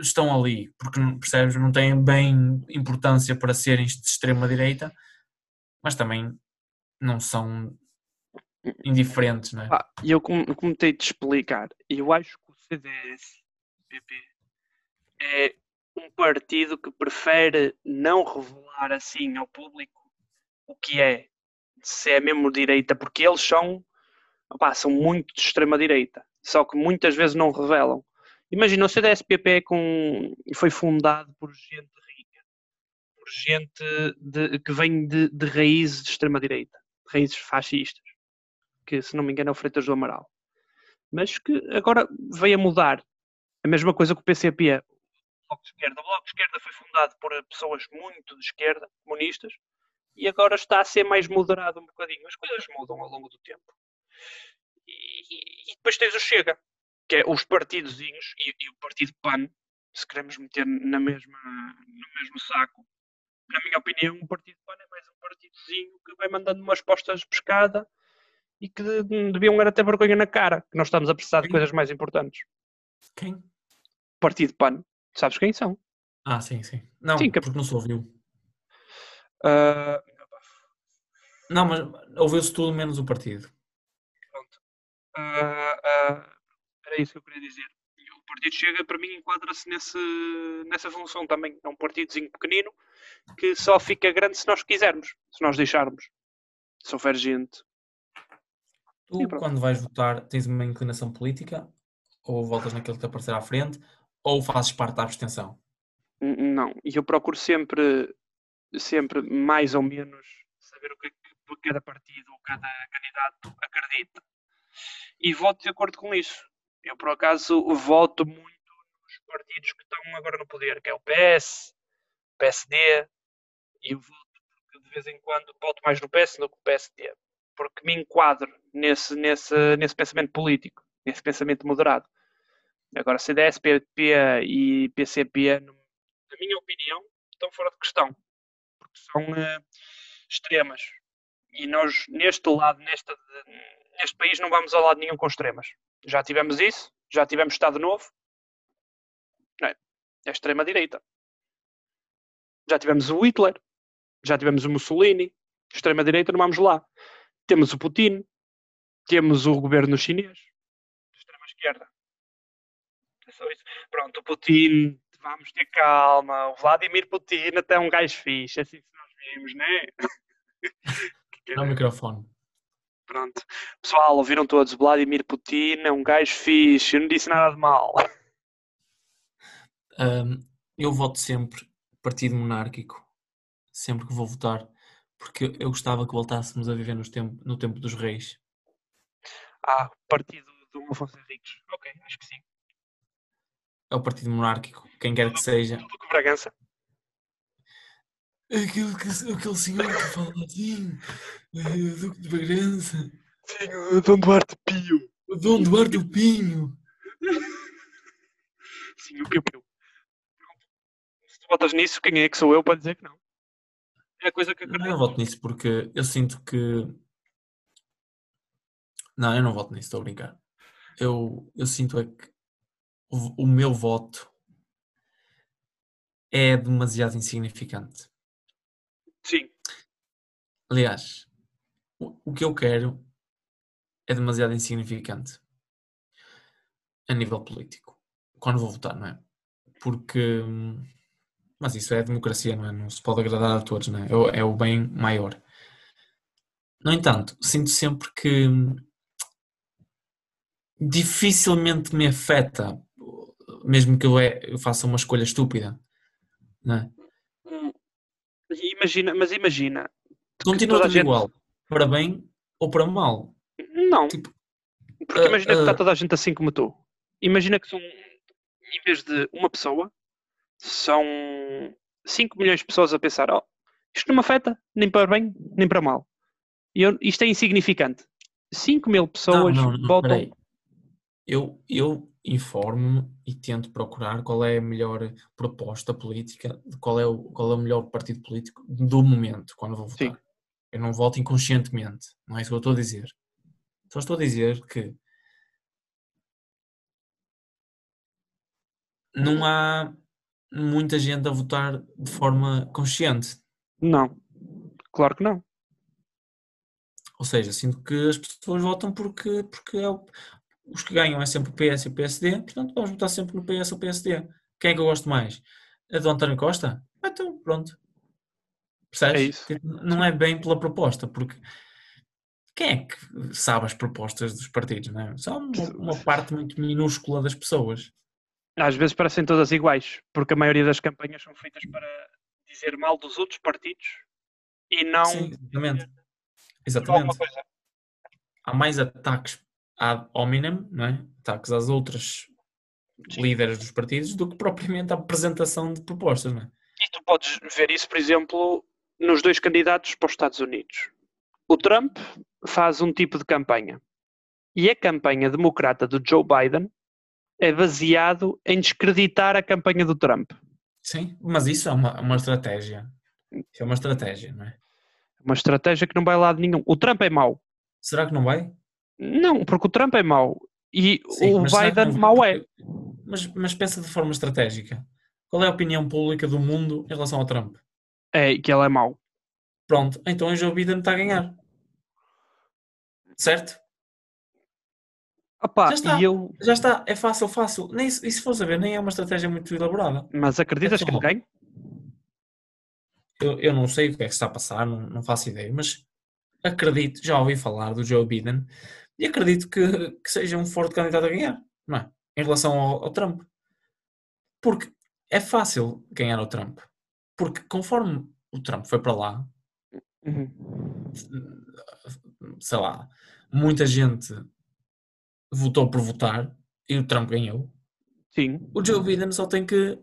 Estão ali, porque percebes, não têm bem importância para serem de extrema direita, mas também não são indiferentes, não é? E eu como, como de explicar, eu acho que o CDS PP é um partido que prefere não revelar assim ao público o que é, se é mesmo direita, porque eles são, opá, são muito de extrema direita, só que muitas vezes não revelam. Imagina, o CDS-PP é com, foi fundado por gente gente de, que vem de, de raízes de extrema direita, raízes fascistas, que se não me engano é o Freitas do Amaral. Mas que agora veio a mudar. A mesma coisa que o PCP, o Bloco de Esquerda. O Bloco de Esquerda foi fundado por pessoas muito de esquerda, comunistas, e agora está a ser mais moderado um bocadinho. As coisas mudam ao longo do tempo. E, e depois tens o Chega, que é os partidozinhos e, e, o partido PAN, se queremos meter na mesma, no mesmo saco. Opinião, o partido PAN é mais um partidozinho que vai mandando umas postas de pescada e que deviam era ter vergonha na cara, que nós estamos a precisar de coisas mais importantes. Quem? Partido PAN. Sabes quem são? Ah, sim, sim. Não, sim, que... porque não se ouviu. Uh, não, mas ouviu-se tudo menos o partido. Pronto. Uh, uh, era isso que eu queria dizer. Partido chega, para mim, enquadra-se nessa função também. É um partidozinho pequenino que só fica grande se nós quisermos, se nós deixarmos. Se houver gente. Tu, quando vais votar, tens uma inclinação política? Ou votas naquele que te aparecer à frente? Ou fazes parte da abstenção? Não, e eu procuro sempre, sempre mais ou menos saber o que é que cada partido ou cada candidato acredita. E voto de acordo com isso. Eu, por acaso, voto muito nos partidos que estão agora no poder, que é o PS, o PSD, e eu voto porque de vez em quando voto mais no PS do que no PSD, porque me enquadro nesse, nesse, nesse pensamento político, nesse pensamento moderado. Agora, CDS, PP e PCP, na minha opinião, estão fora de questão, porque são uh, extremas e nós, neste lado, neste, neste país, não vamos a lado nenhum com extremas. Já tivemos isso, já tivemos Estado Novo, é, é extrema-direita. Já tivemos o Hitler, já tivemos o Mussolini, extrema-direita, não vamos lá. Temos o Putin, temos o governo chinês, extrema-esquerda. É só isso. Pronto, o Putin, vamos ter calma. O Vladimir Putin até é um gajo fixe, é assim que nós vimos, né? No microfone. Pronto. Pessoal, ouviram todos. Vladimir Putin é um gajo fixe. Eu não disse nada de mal. Um, eu voto sempre partido monárquico. Sempre que vou votar. Porque eu gostava que voltássemos a viver tempo, no tempo dos reis. Ah, partido do Afonso Henriques. Ok, acho que sim. É o partido monárquico. Quem quer que seja. Bragança. Aquele, que, aquele senhor que fala assim, o Duque de Bragança. Sim, o Dom Duarte Pio. O Dom Duarte o Pinho. Sim, o Pio Pio. Se tu votas nisso, quem é que sou eu para dizer que não? É a coisa que acredito. Não, eu voto nisso porque eu sinto que. Não, eu não voto nisso, estou a brincar. Eu, eu sinto é que o, o meu voto é demasiado insignificante. Sim. Aliás, o, o que eu quero é demasiado insignificante a nível político. Quando vou votar, não é? Porque. Mas isso é democracia, não é? Não se pode agradar a todos, não é? É o é bem maior. No entanto, sinto sempre que dificilmente me afeta, mesmo que eu, é, eu faça uma escolha estúpida, é? Imagina, mas imagina. Continua tudo gente... igual, para bem ou para mal. Não. Tipo, porque imagina uh, que está toda a gente assim como tu. Imagina que são, em vez de uma pessoa, são 5 milhões de pessoas a pensar: oh, isto não me afeta nem para bem nem para mal. Eu, isto é insignificante. 5 mil pessoas não, não, não, votam. peraí. Eu, eu informo-me e tento procurar qual é a melhor proposta política, qual é o, qual é o melhor partido político do momento, quando vou votar. Sim. Eu não voto inconscientemente, não é isso que eu estou a dizer. Só estou a dizer que não há muita gente a votar de forma consciente. Não, claro que não. Ou seja, sinto que as pessoas votam porque, porque é o- os que ganham é sempre o PS e o PSD, portanto vamos votar sempre no PS ou PSD. Quem é que eu gosto mais? A do António Costa? Então, pronto. Percebes? É. Tipo, Não é bem pela proposta, porque quem é que sabe as propostas dos partidos, não é? Só uma, uma parte muito minúscula das pessoas. Às vezes parecem todas iguais, porque a maioria das campanhas são feitas para dizer mal dos outros partidos e não Sim, exatamente. Exatamente. Há mais ataques ad hominem, não é? Ataques às outras Sim. líderes dos partidos do que propriamente a apresentação de propostas, não é? E tu podes ver isso, por exemplo, nos dois candidatos para os Estados Unidos. O Trump faz um tipo de campanha e a campanha democrata do Joe Biden é baseado em descreditar a campanha do Trump. Sim, mas isso é uma, uma estratégia. Isso é uma estratégia, não é? Uma estratégia que não vai a lado nenhum. O Trump é mau. Será que não vai? Não, porque o Trump é mau. E Sim, o que Biden não mau é. Mas, mas pensa de forma estratégica. Qual é a opinião pública do mundo em relação ao Trump? É que ele é mau. Pronto, então o Joe Biden está a ganhar. Certo? Opa, Já está. eu... Já está, é fácil, fácil. Nem, e se for saber, nem é uma estratégia muito elaborada. Mas acreditas que ele ganha? Eu, eu não sei o que é que está a passar, não, não faço ideia, mas acredito, já ouvi falar do Joe Biden e acredito que, que seja um forte candidato a ganhar, não é? Em relação ao, ao Trump. Porque é fácil ganhar ao Trump. Porque conforme o Trump foi para lá, Uhum. sei lá, muita gente votou por votar e o Trump ganhou. Sim. O Joe Biden só tem que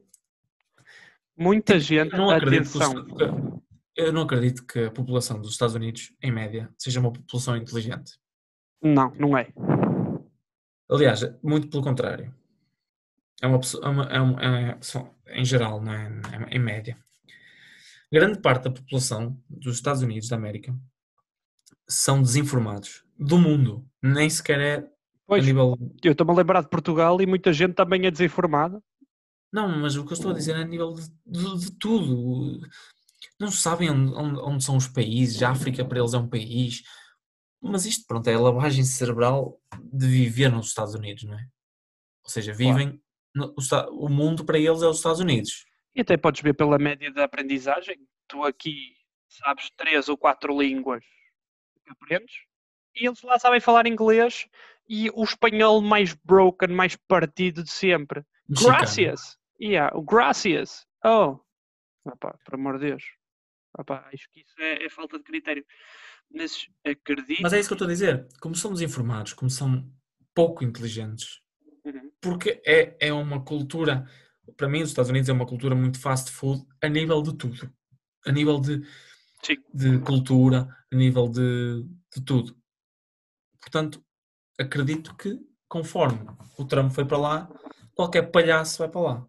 Muita gente, Tipo, não acredito que. Eu não acredito que a população dos Estados Unidos, em média, seja uma população inteligente. Não, não é. Aliás, muito pelo contrário. É uma pessoa, é uma, é uma- é- só- em geral, não é? É- em média. Grande parte da população dos Estados Unidos da América são desinformados. Do mundo. Nem sequer é a Pois, nível. eu estou-me a lembrar de Portugal e muita gente também é desinformada. Não, mas o que eu estou a dizer é a nível de, de- de tudo. Não sabem onde, onde- onde são os países. A África para eles é um país. Mas isto, pronto, é a lavagem cerebral de viver nos Estados Unidos, não é? Ou seja, vivem. no- o o mundo para eles é os Estados Unidos. E até podes ver pela média da aprendizagem. Tu aqui sabes três ou quatro línguas que aprendes e eles lá sabem falar inglês e o espanhol mais broken, mais partido de sempre. Mexicano. Gracias. Yeah, o gracias. Oh. Opa, por amor de Deus. Opa, acho que isso é, é falta de critério. Mas acredito. Mas é isso que eu estou a dizer. Como somos informados, como são pouco inteligentes, Uhum. porque é, é uma cultura, para mim, os Estados Unidos é uma cultura muito fast food a nível de tudo. A nível de, Sim. de cultura, a nível de, de tudo. Portanto, acredito que, conforme o Trump foi para lá, qualquer palhaço vai para lá.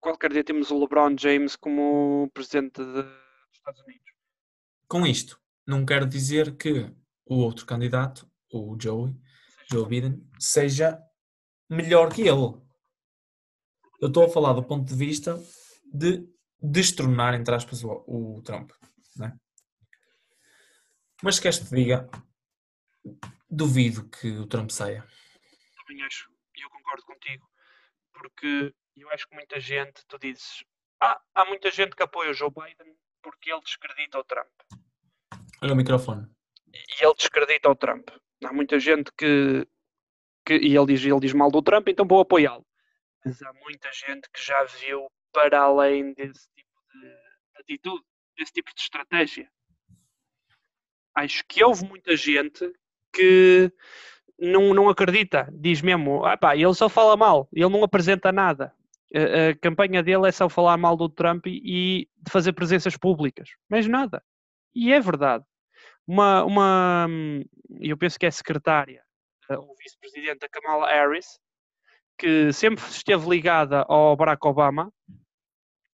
Qualquer dia temos o LeBron James como presidente de- dos Estados Unidos. Com isto, não quero dizer que o outro candidato, o Joey, Joe Biden, seja melhor que ele. Eu estou a falar do ponto de vista de destronar, entre aspas, o, o Trump. Né? Mas queres que te diga, duvido que o Trump saia. Também acho, e eu concordo contigo, porque eu acho que muita gente, tu dizes, ah, há muita gente que apoia o Joe Biden porque ele descredita o Trump. Olha o microfone. E ele descredita o Trump. Há muita gente que, que e ele diz, ele diz mal do Trump, então vou apoiá-lo. Mas há muita gente que já viu para além desse tipo de, de atitude, desse tipo de estratégia. Acho que houve muita gente que não, não acredita, diz mesmo, ah pá, ele só fala mal, ele não apresenta nada. A, campanha dele é só falar mal do Trump e, de fazer presenças públicas, mais nada. E é verdade. uma, uma eu penso que é secretária uh, ou vice-presidente da Kamala Harris, que sempre esteve ligada ao Barack Obama,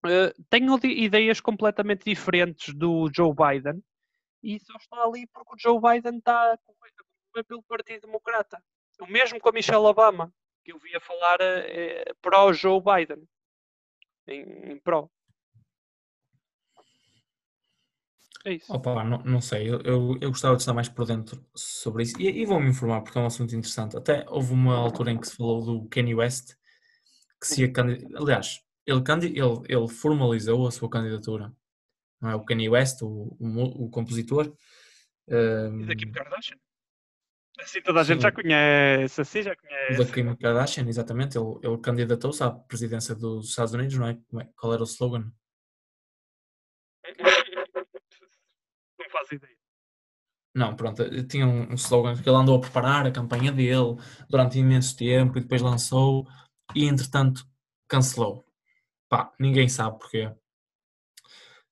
uh, tem ideias completamente diferentes do Joe Biden e só está ali porque o Joe Biden está pelo Partido Democrata. O mesmo com a Michelle Obama, que eu via falar uh, pró-Joe Biden. Em, em pró. É isso. Opa, não, não sei, eu, eu, eu, gostava de estar mais por dentro sobre isso e, e vou-me informar porque é um assunto interessante. Até houve uma altura em que se falou do Kanye West que se ia candidatar. Aliás, ele, ele, ele formalizou a sua candidatura. Não é o Kanye West, o, o, o compositor. Um, e da Kim Kardashian. Assim toda a gente já conhece, assim já conhece. Da Kim Kardashian, exatamente. Ele, ele candidatou-se à presidência dos Estados Unidos, não é? é qual era o slogan? Não faço ideia. Não, pronto, tinha um, um slogan que ele andou a preparar a campanha dele durante imenso tempo e depois lançou e entretanto cancelou. Pá, ninguém sabe porquê.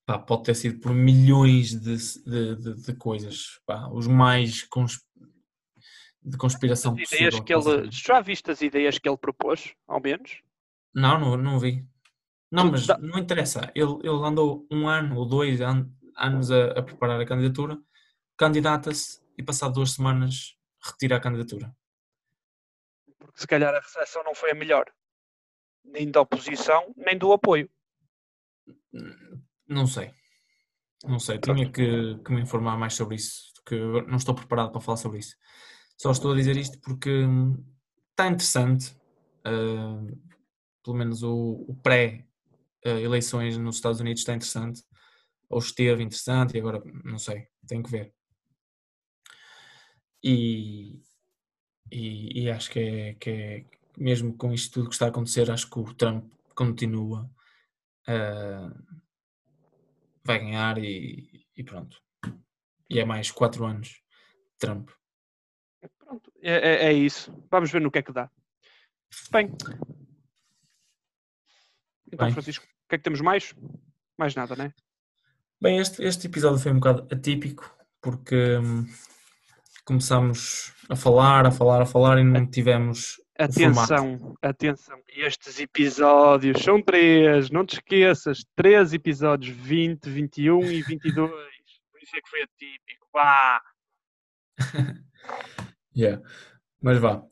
Pá, pode ter sido por milhões de, de, de, de coisas. Pá, os mais cons... de conspiração as ideias que ele Já viste as ideias que ele propôs, ao menos? Não, não, não vi. Não, mas não interessa. Ele, ele andou um ano ou dois an anos a, a preparar a candidatura, candidata-se e passado duas semanas retira a candidatura. Porque se calhar a recepção não foi a melhor. Nem da oposição, nem do apoio. Não sei. Não sei. Tinha que, que me informar mais sobre isso, porque não estou preparado para falar sobre isso. Só estou a dizer isto porque está interessante. Uh, pelo menos o, o pré-eleições nos Estados Unidos está interessante ou esteve interessante e agora não sei, tenho que ver. E, e, e, acho que é, que é, mesmo com isto tudo que está a acontecer, acho que o Trump continua, uh, vai ganhar e, e, pronto. E é mais quatro anos Trump. Pronto, é, é, é isso. Vamos ver no que é que dá. Bem. Então, Bem. Francisco, o que é que temos mais? Mais nada, né? Bem, este, este episódio foi um bocado atípico porque hum, começámos a falar, a falar, a falar e não tivemos. Atenção, atenção, estes episódios são três, não te esqueças, três episódios, 20, 21 e 22. Por isso é que foi atípico. Vá! yeah. Mas vá.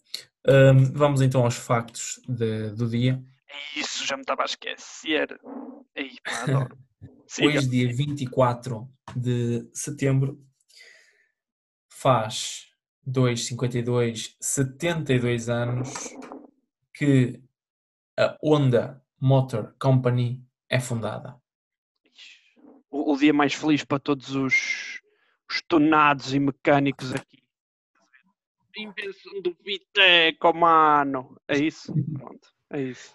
Um, vamos então aos factos de, do dia. É isso, já me estava a esquecer. Aí, adoro. Hoje, dia 24 de setembro, faz 2,52, 72 anos que a Honda Motor Company é fundada. O, o dia mais feliz para todos os, os tonados e mecânicos aqui. Invenção do Viteco, mano. É isso? Pronto, é isso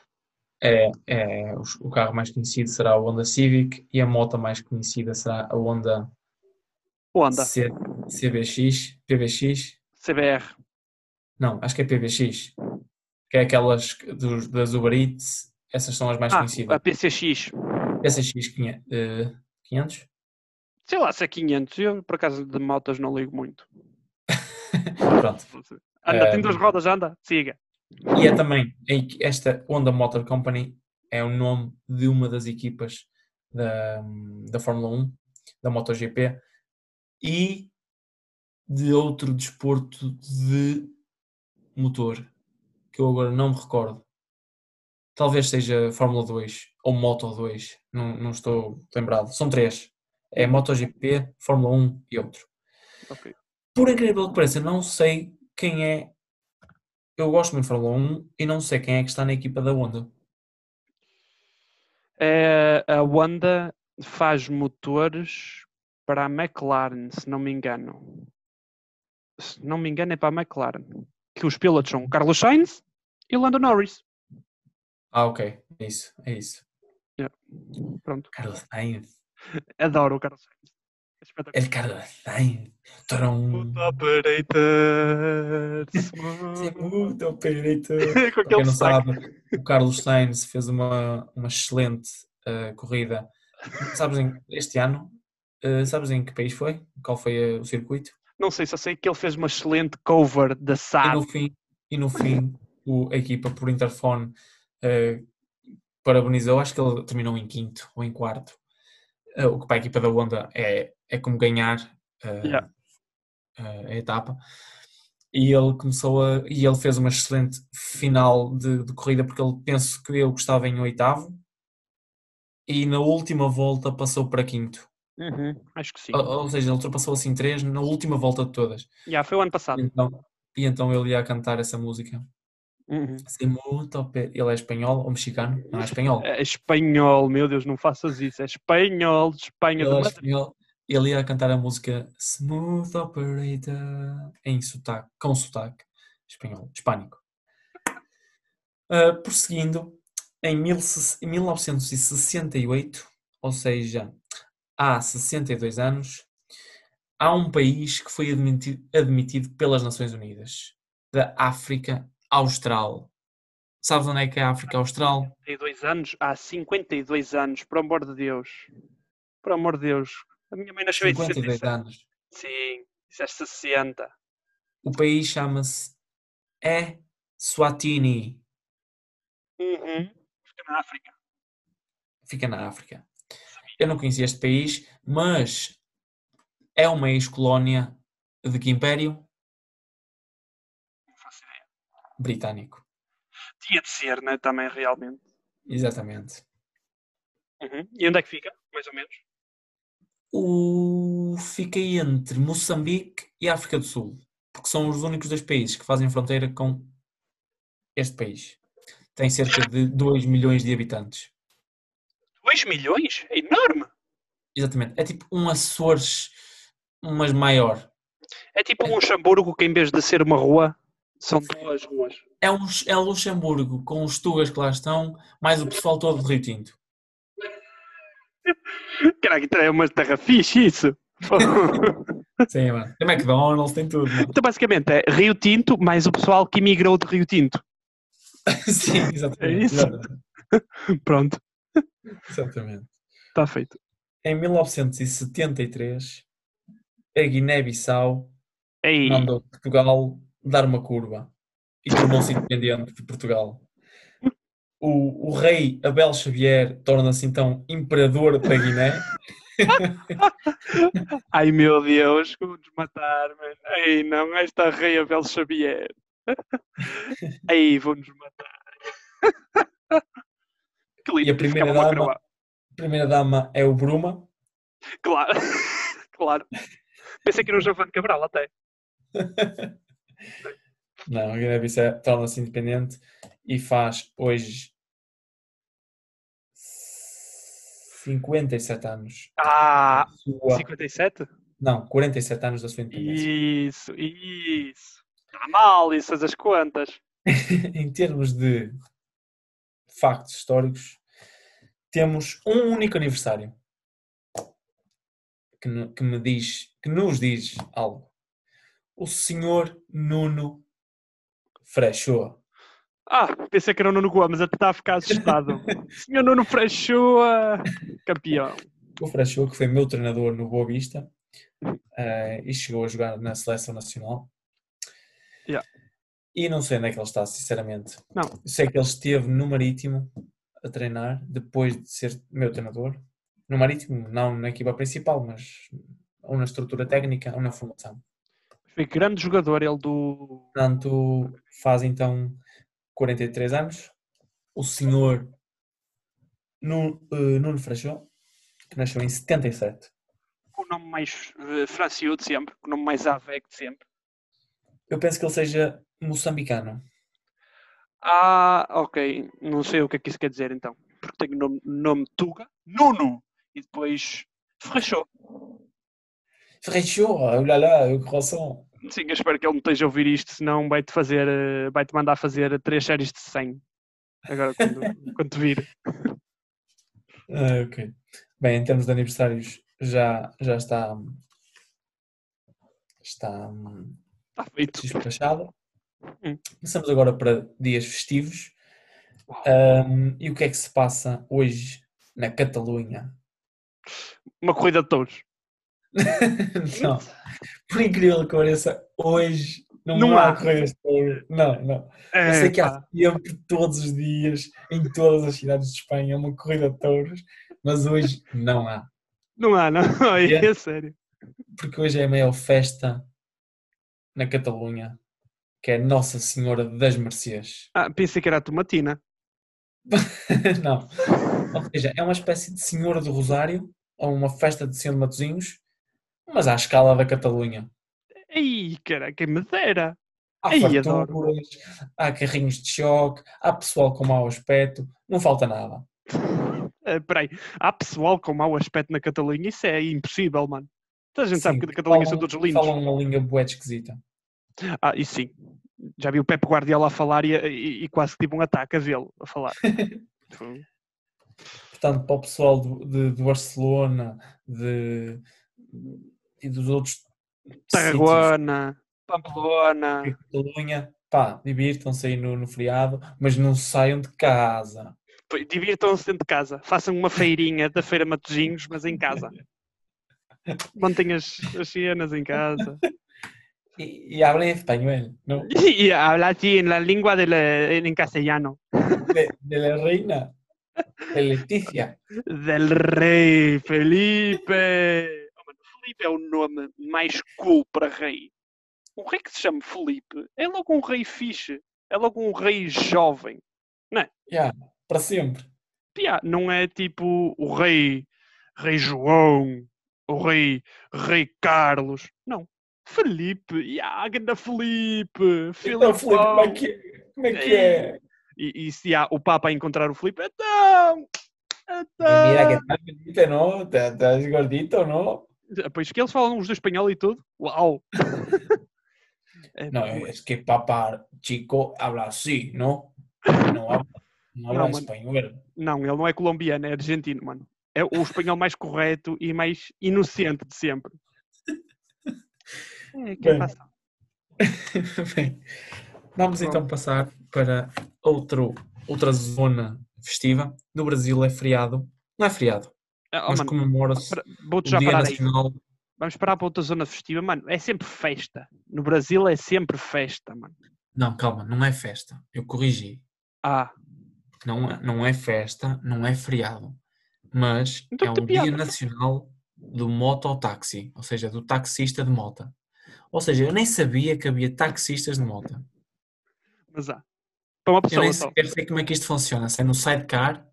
é, é, o carro mais conhecido será a Honda Civic e a moto mais conhecida será a Honda, Honda. C, CBX, PBX. CBR. Não, acho que é PBX. Que é aquelas dos, das Uber Eats. Essas são as mais ah, conhecidas. A PCX. PCX 500? Sei lá se é 500. Eu, por acaso, de motos não ligo muito. Pronto. Anda, um, tem duas rodas, anda, siga. E é também, esta Honda Motor Company é o nome de uma das equipas da, da Fórmula 1, da MotoGP, e de outro desporto de motor, que eu agora não me recordo. Talvez seja Fórmula 2 ou Moto 2, não, não estou lembrado. São três. É MotoGP, Fórmula 1 e outro. Okay. Por incrível que pareça, não sei quem é eu gosto muito de Fórmula 1 e não sei quem é que está na equipa da Honda. É, a Honda faz motores para a McLaren, se não me engano. Se não me engano, é para a McLaren. Que os pilotos são Carlos Sainz e Lando Norris. Ah, ok. É isso. É isso. Yeah. Pronto. Carlos Sainz. Adoro o Carlos Sainz. El Carlos Sainz. Torão. Operator. muito operator. Com quem não sabe, o Carlos Sainz fez uma, uma excelente uh, corrida. Sabes, este ano, Uh, sabes em que país foi? Qual foi uh, o circuito? Não sei, só sei que ele fez uma excelente cover da E SAD. no fim, e no fim o- a equipa por interfone parabenizou. Acho que ele terminou em quinto ou em quarto. Uh, o que para a equipa da Honda é, é como ganhar uh, Yeah. uh, a etapa. E ele começou a. E ele fez uma excelente final de, de corrida, porque ele penso que eu estava em oitavo. E na última volta passou para quinto. Uhum, acho que sim. Ou, ou seja, ele ultrapassou assim três na última volta de todas. Já, foi o ano E passado. então, e então ele ia cantar essa música. Uhum. Assim, Ele é espanhol ou mexicano? Não é espanhol. É espanhol, meu Deus, não faças isso. É espanhol, de Espanha. Ele de é espanhol. Ele ia cantar a música Smooth Operator em sotaque, com sotaque espanhol, hispânico. Ah, prosseguindo, em mil se- em 1968, ou seja, há 62 anos, há um país que foi admiti- admitido pelas Nações Unidas, da África Austral. Sabes onde é que é a África Austral? 52 anos? Há 52 anos, por amor de Deus. Por amor de Deus. A minha mãe nasceu em 52 67. anos. Sim, isso é 60. O país chama-se Eswatini. Uhum. Fica na África. Fica na África. Eu não conhecia este país, mas é uma ex-colónia de que império? Britânico. Tinha de ser, né? Também, realmente. Exatamente. Uhum. E onde é que fica, mais ou menos? O... Fica entre Moçambique e África do Sul, porque são os únicos dois países que fazem fronteira com este país. Tem cerca de 2 milhões de habitantes. 2 milhões? É enorme! Exatamente. É tipo um Açores, mas maior. É tipo um Luxemburgo que em vez de ser uma rua, são duas ruas. É, um, é Luxemburgo, com os tugas que lá estão, mais o pessoal todo de Rio Tinto. Caraca, então é uma terra fixe isso. Sim, mano. Tem McDonald's, tem tudo. mano. então basicamente é Rio Tinto mais o pessoal que emigrou de Rio Tinto. Sim, exatamente. É isso? exatamente, Pronto, exatamente. está feito. Em 1973, a Guiné-Bissau mandou Portugal dar uma curva e tornou-se independente de Portugal. O, o rei Abel Xavier torna-se então imperador da Guiné. ai meu Deus, matar, mano. Ei, não, esta rei Abel Xavier. Ei, vão-nos matar. Que lindo, E a primeira dama? A primeira dama é o Bruma. Claro, claro. Pensei que era o Giovanni Cabral até. Não, a Guiné-Bissau torna-se independente e faz hoje 57 anos. Ah, Sua- 57? Não, 47 anos da sua independência. Isso, isso. Está mal, isso as contas. em termos de factos históricos, temos um único aniversário que me diz, que nos diz algo. O senhor Nuno Freixoa. Ah, pensei que era o Nuno Gomes, até estava a ficar assustado. Senhor Nuno Freixoa, campeão. O Freixoa, que foi meu treinador no Boa Vista eh, e chegou a jogar na seleção nacional. Yeah. E não sei onde é que ele está, sinceramente. Não. Eu sei que ele esteve no Marítimo a treinar depois de ser meu treinador. No Marítimo, não na equipa principal, mas ou na estrutura técnica ou na formação. Foi grande jogador ele do. Portanto, faz então 43 anos. O senhor eh, Nuno Freixoa, que nasceu em 77. com o nome mais uh, de sempre, com o nome mais avec de sempre. Eu penso que ele seja moçambicano. Ah, ok. Não sei o que é que isso quer dizer então. Porque tem o nome, nome Tuga, Nuno, e depois Freixou. Freixoa, olá o croissant. Sim, eu espero que ele não esteja a ouvir isto, senão vai-te fazer, eh, vai-te mandar fazer três séries de 100. Agora quando, quando te vir. Ah, ok. Bem, em termos de aniversários, já, já está. Está Está feito. despachado. Hum. Passamos agora para dias festivos. Hum, e o que é que se passa hoje na Catalunha? Uma corrida de touros. Não. Por incrível que pareça, hoje não, Não há corridas de. Não, não. Eu sei que há sempre, todos os dias, em todas as cidades de Espanha, uma corrida de touros, mas hoje não há. Não há, não. É Yeah. sério. Porque hoje é a maior festa na Catalunha, que é Nossa Senhora das Mercês. Ah, pensei que era a tomatina. não. Ou seja, é uma espécie de Senhora do Rosário, ou uma festa de Senhor de Matosinhos, mas à escala da Catalunha. Ei, cara, quem me dera. Há Ai, farturas, há carrinhos de choque, há pessoal com mau aspecto, não falta nada. Eh, Peraí, há pessoal com mau aspecto na Catalunha? Isso é impossível, mano. Toda a gente sabe Sim, que na Catalunha são todos lindos. Falam uma língua bué esquisita. Ah, isso sim. Já vi o Pepe Guardiola a falar e, e- e quase que tive um ataque a vê-lo a falar. Foi- Portanto, para o pessoal do, de, de Barcelona de, e dos outros Tarragona, Pamplona. Catalunha, pá, divirtam-se aí no, no feriado, mas não saiam de casa. Divirtam-se dentro de casa. Façam uma feirinha da Feira Matosinhos, mas em casa. Montem as, as cenas em casa. E, e hablen espanhol, ¿no? Y habla así en la lengua de la- en castellano. De, de la reina, de Leticia. Del rei Felipe. Felipe é o nome mais cool para rei. O rei que se chama Felipe é logo um rei fixe. É logo um rei jovem. Já, para sempre. Piá, não é tipo o rei, rei João, o rei, rei Carlos. Não. Felipe, yeah, ganda Felipe, Então, Filipe, como é que é? Como é? Que é? E, e se há o Papa a encontrar o Felipe, então, Mira que então. estás bonito, ¿no? Estás- Estás gordito, ¿no? Pois que eles falam os do espanhol e tudo. Uau! É, No, es que papá chico habla así, ¿no? No habla, no habla No, man. español. Não, ele não é colombiano, é argentino, mano. É o espanhol mais correto e mais inocente de sempre. É, que é Bem. passa? Bem, vamos então passar para outro, outra zona festiva. No Brasil é feriado. Não é feriado, oh, mas comemora-se o Dia parar aí. Nacional. Vamos parar para outra zona festiva, mano. É sempre festa. No Brasil é sempre festa, mano. Não, calma, não é festa. Eu corrigi. Ah, Não é, não é festa, não é feriado. Mas Então é o Dia piada. Nacional do mototáxi, ou seja, do taxista de mota. Ou seja, eu nem sabia que havia taxistas de mota. mas há. Para uma Eu pessoa nem só. sequer sei como é que isto funciona. Se é no sidecar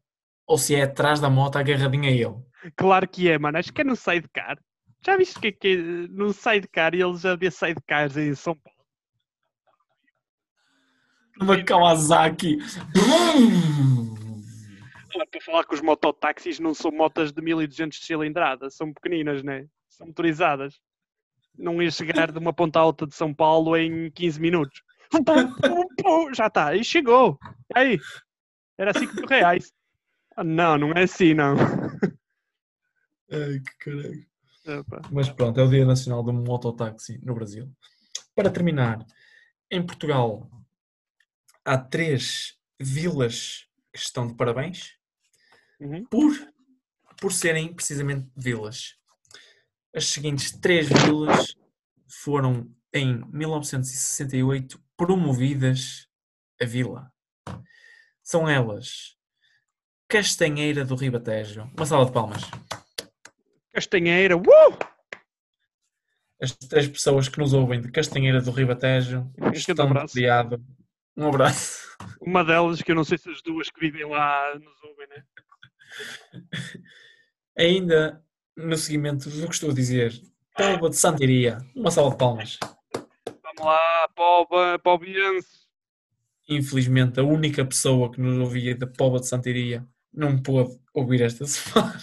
ou se é atrás da moto agarradinho a ele. Claro que é, mano. Acho que é no sidecar. Já viste que é que é no sidecar? E eles já havia sidecars em São Paulo. Uma Kawasaki. Claro, Para falar que os mototáxis não são motas de 1200 de cilindrada. São pequeninas, né? São motorizadas. Não ia chegar de uma ponta alta de São Paulo em 15 minutos. Já está. E chegou. E aí? Era 5 mil reais. Não, não é assim, não. Ai, que caralho. Opa. Mas pronto, é o Dia Nacional do Mototáxi no Brasil. Para terminar, em Portugal há três vilas que estão de parabéns Uhum. por, por serem precisamente vilas. As seguintes três vilas foram em 1968 promovidas a vila. São elas Castanheira do Ribatejo. Uma salva de palmas. Castanheira. Uh! as três pessoas que nos ouvem de Castanheira do Ribatejo Um estão abraço. feriado. Um abraço. Uma delas, que eu não sei se as duas que vivem lá nos ouvem, né? Ainda no seguimento do que estou a dizer, Póvoa de Santiria. Uma salva de palmas. Vamos lá, Poba, Pobiense. Infelizmente, a única pessoa que nos ouvia da Póvoa de Santiria não pôde ouvir esta semana.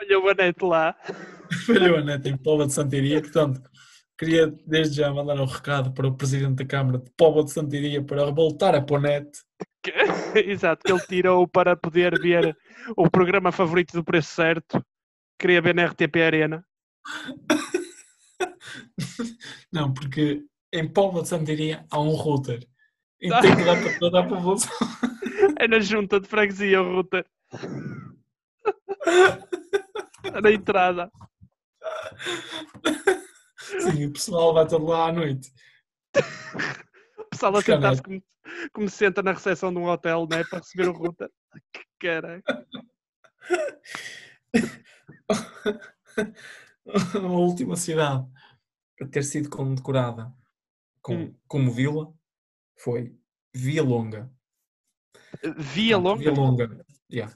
Olha o Anete lá. Falhou a net em Póvoa de Santiria. Portanto, queria desde já mandar um recado para o Presidente da Câmara de Póvoa de Santiria para voltar a Ponete. Que- Exato, que ele tirou para poder ver o programa favorito do preço certo. Queria ver na RTP Arena. Não, porque em Póvoa de Santiria há um router. E tem que dar para toda a população. É na junta de freguesia, o router. Na entrada. Sim, o pessoal vai todo lá à noite. O pessoal a sentar-se como, como se senta na recepção de um hotel, né? Para receber o router. Que caralho. a última cidade a ter sido condecorada com, Hum. como vila foi Via Longa. Via longa. Via Longa. Yeah.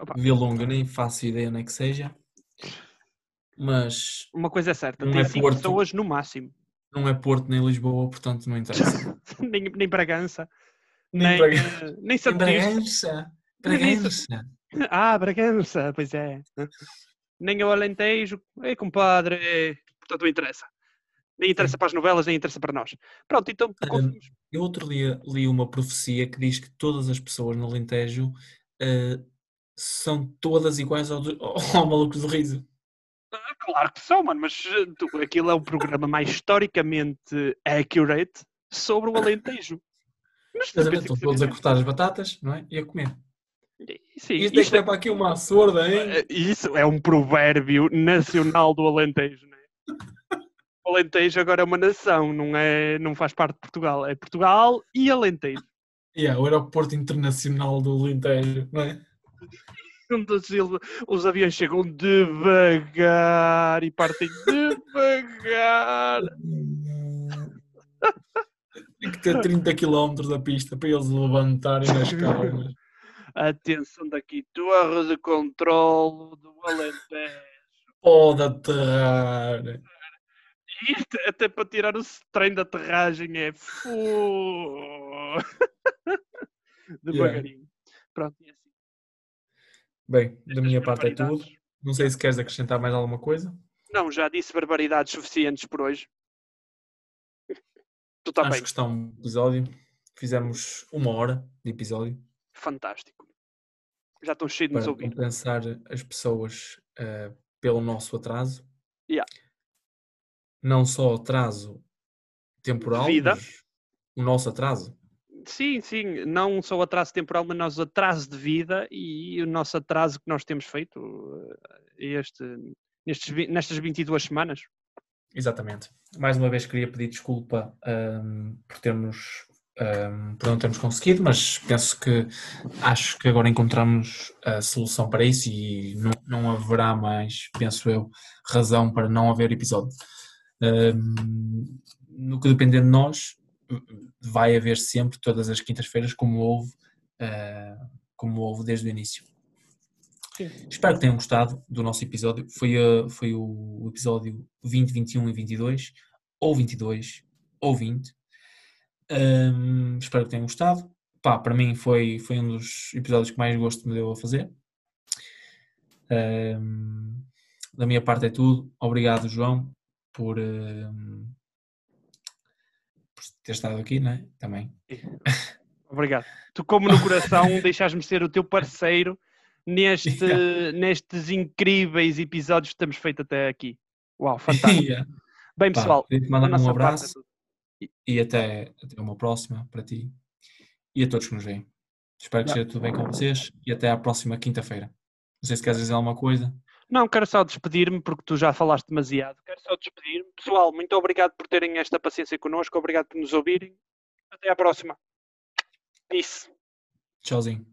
Opa, Via Longa, nem faço ideia nem que seja. Mas Uma coisa é certa, tem é 5 Porto. pessoas no máximo. não é Porto nem Lisboa, portanto não interessa. nem, nem Bragança, Nem nem, Bragança. eh, nem Em Santo. Bragança. Nem Bragança. Ah, Bragança, pois é. Nem o Alentejo. Ei, compadre. eh, Portanto, não interessa. Nem interessa para as novelas, nem interessa para nós. Pronto, então, conseguimos. Eu outro dia li uma profecia que diz que todas as pessoas no Alentejo eh, são todas iguais ao, do, ao Malucos do Riso. Ah, claro que são, mano, mas eh, tu- aquilo é o programa mais historicamente accurate sobre o Alentejo. Mas Estão todos a cortar as batatas não é? e a comer. Sim, Isto é isto, é para aqui uma sorda, hein? é, isso é um provérbio nacional do Alentejo, não é? O Alentejo agora é uma nação, não, é, não faz parte de Portugal. É Portugal e Alentejo. Yeah, o aeroporto internacional do Alentejo, não é? Os, aviões chegam devagar e partem devagar. Tem que ter 30 km da pista para eles levantarem nas calmas. Atenção daqui, torre de controle do Alentejo. Pode aterrar. Isto até para tirar o trem da aterragem é devagarinho. Pronto, e assim. Bem, da Estas minha parte é tudo. Não sei se queres acrescentar mais alguma coisa. Não, já disse barbaridades suficientes por hoje. Tu Acho também. que está um episódio. Fizemos uma hora de episódio Fantástico. Já estou cheio de nos para ouvir. compensar as pessoas eh, pelo nosso atraso. Não só atraso temporal, vida. o nosso atraso. Sim, sim, não só o atraso temporal, mas nós o atraso de vida e o nosso atraso que nós temos feito eh, este, nestes, nestas 22 semanas. Exatamente. Mais uma vez queria pedir desculpa ahm, por termos ahm, por não termos conseguido, mas penso que acho que agora encontramos a solução para isso e não, não haverá mais, penso eu, razão para não haver episódio. No que depender de nós, vai haver sempre, todas as quintas-feiras, como houve, ah, como houve desde o início. Sim. Espero que tenham gostado do nosso episódio. Foi, uh, foi o episódio 20, 21 e 22, ou 22, ou 20. Um, espero que tenham gostado. Pá, para mim foi, foi um dos episódios que mais gosto me deu a fazer. Um, da minha parte é tudo. Obrigado, João, por, um, por ter estado aqui, né? Também. Obrigado. Tu, como no coração, deixaste-me ser o teu parceiro neste, nestes incríveis episódios que temos feito até aqui. Uau, fantástico. Yeah. Bem, pessoal, mandar um é abraço. e até, até uma próxima para ti e a todos que nos veem. Espero que Não. esteja tudo bem com vocês e até à próxima quinta-feira. Não sei se queres dizer alguma coisa. Não, quero só despedir-me porque tu já falaste demasiado. Quero só despedir-me. Pessoal, muito obrigado por terem esta paciência connosco. Obrigado por nos ouvirem. Até à próxima. Peace. Tchauzinho.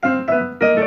Thank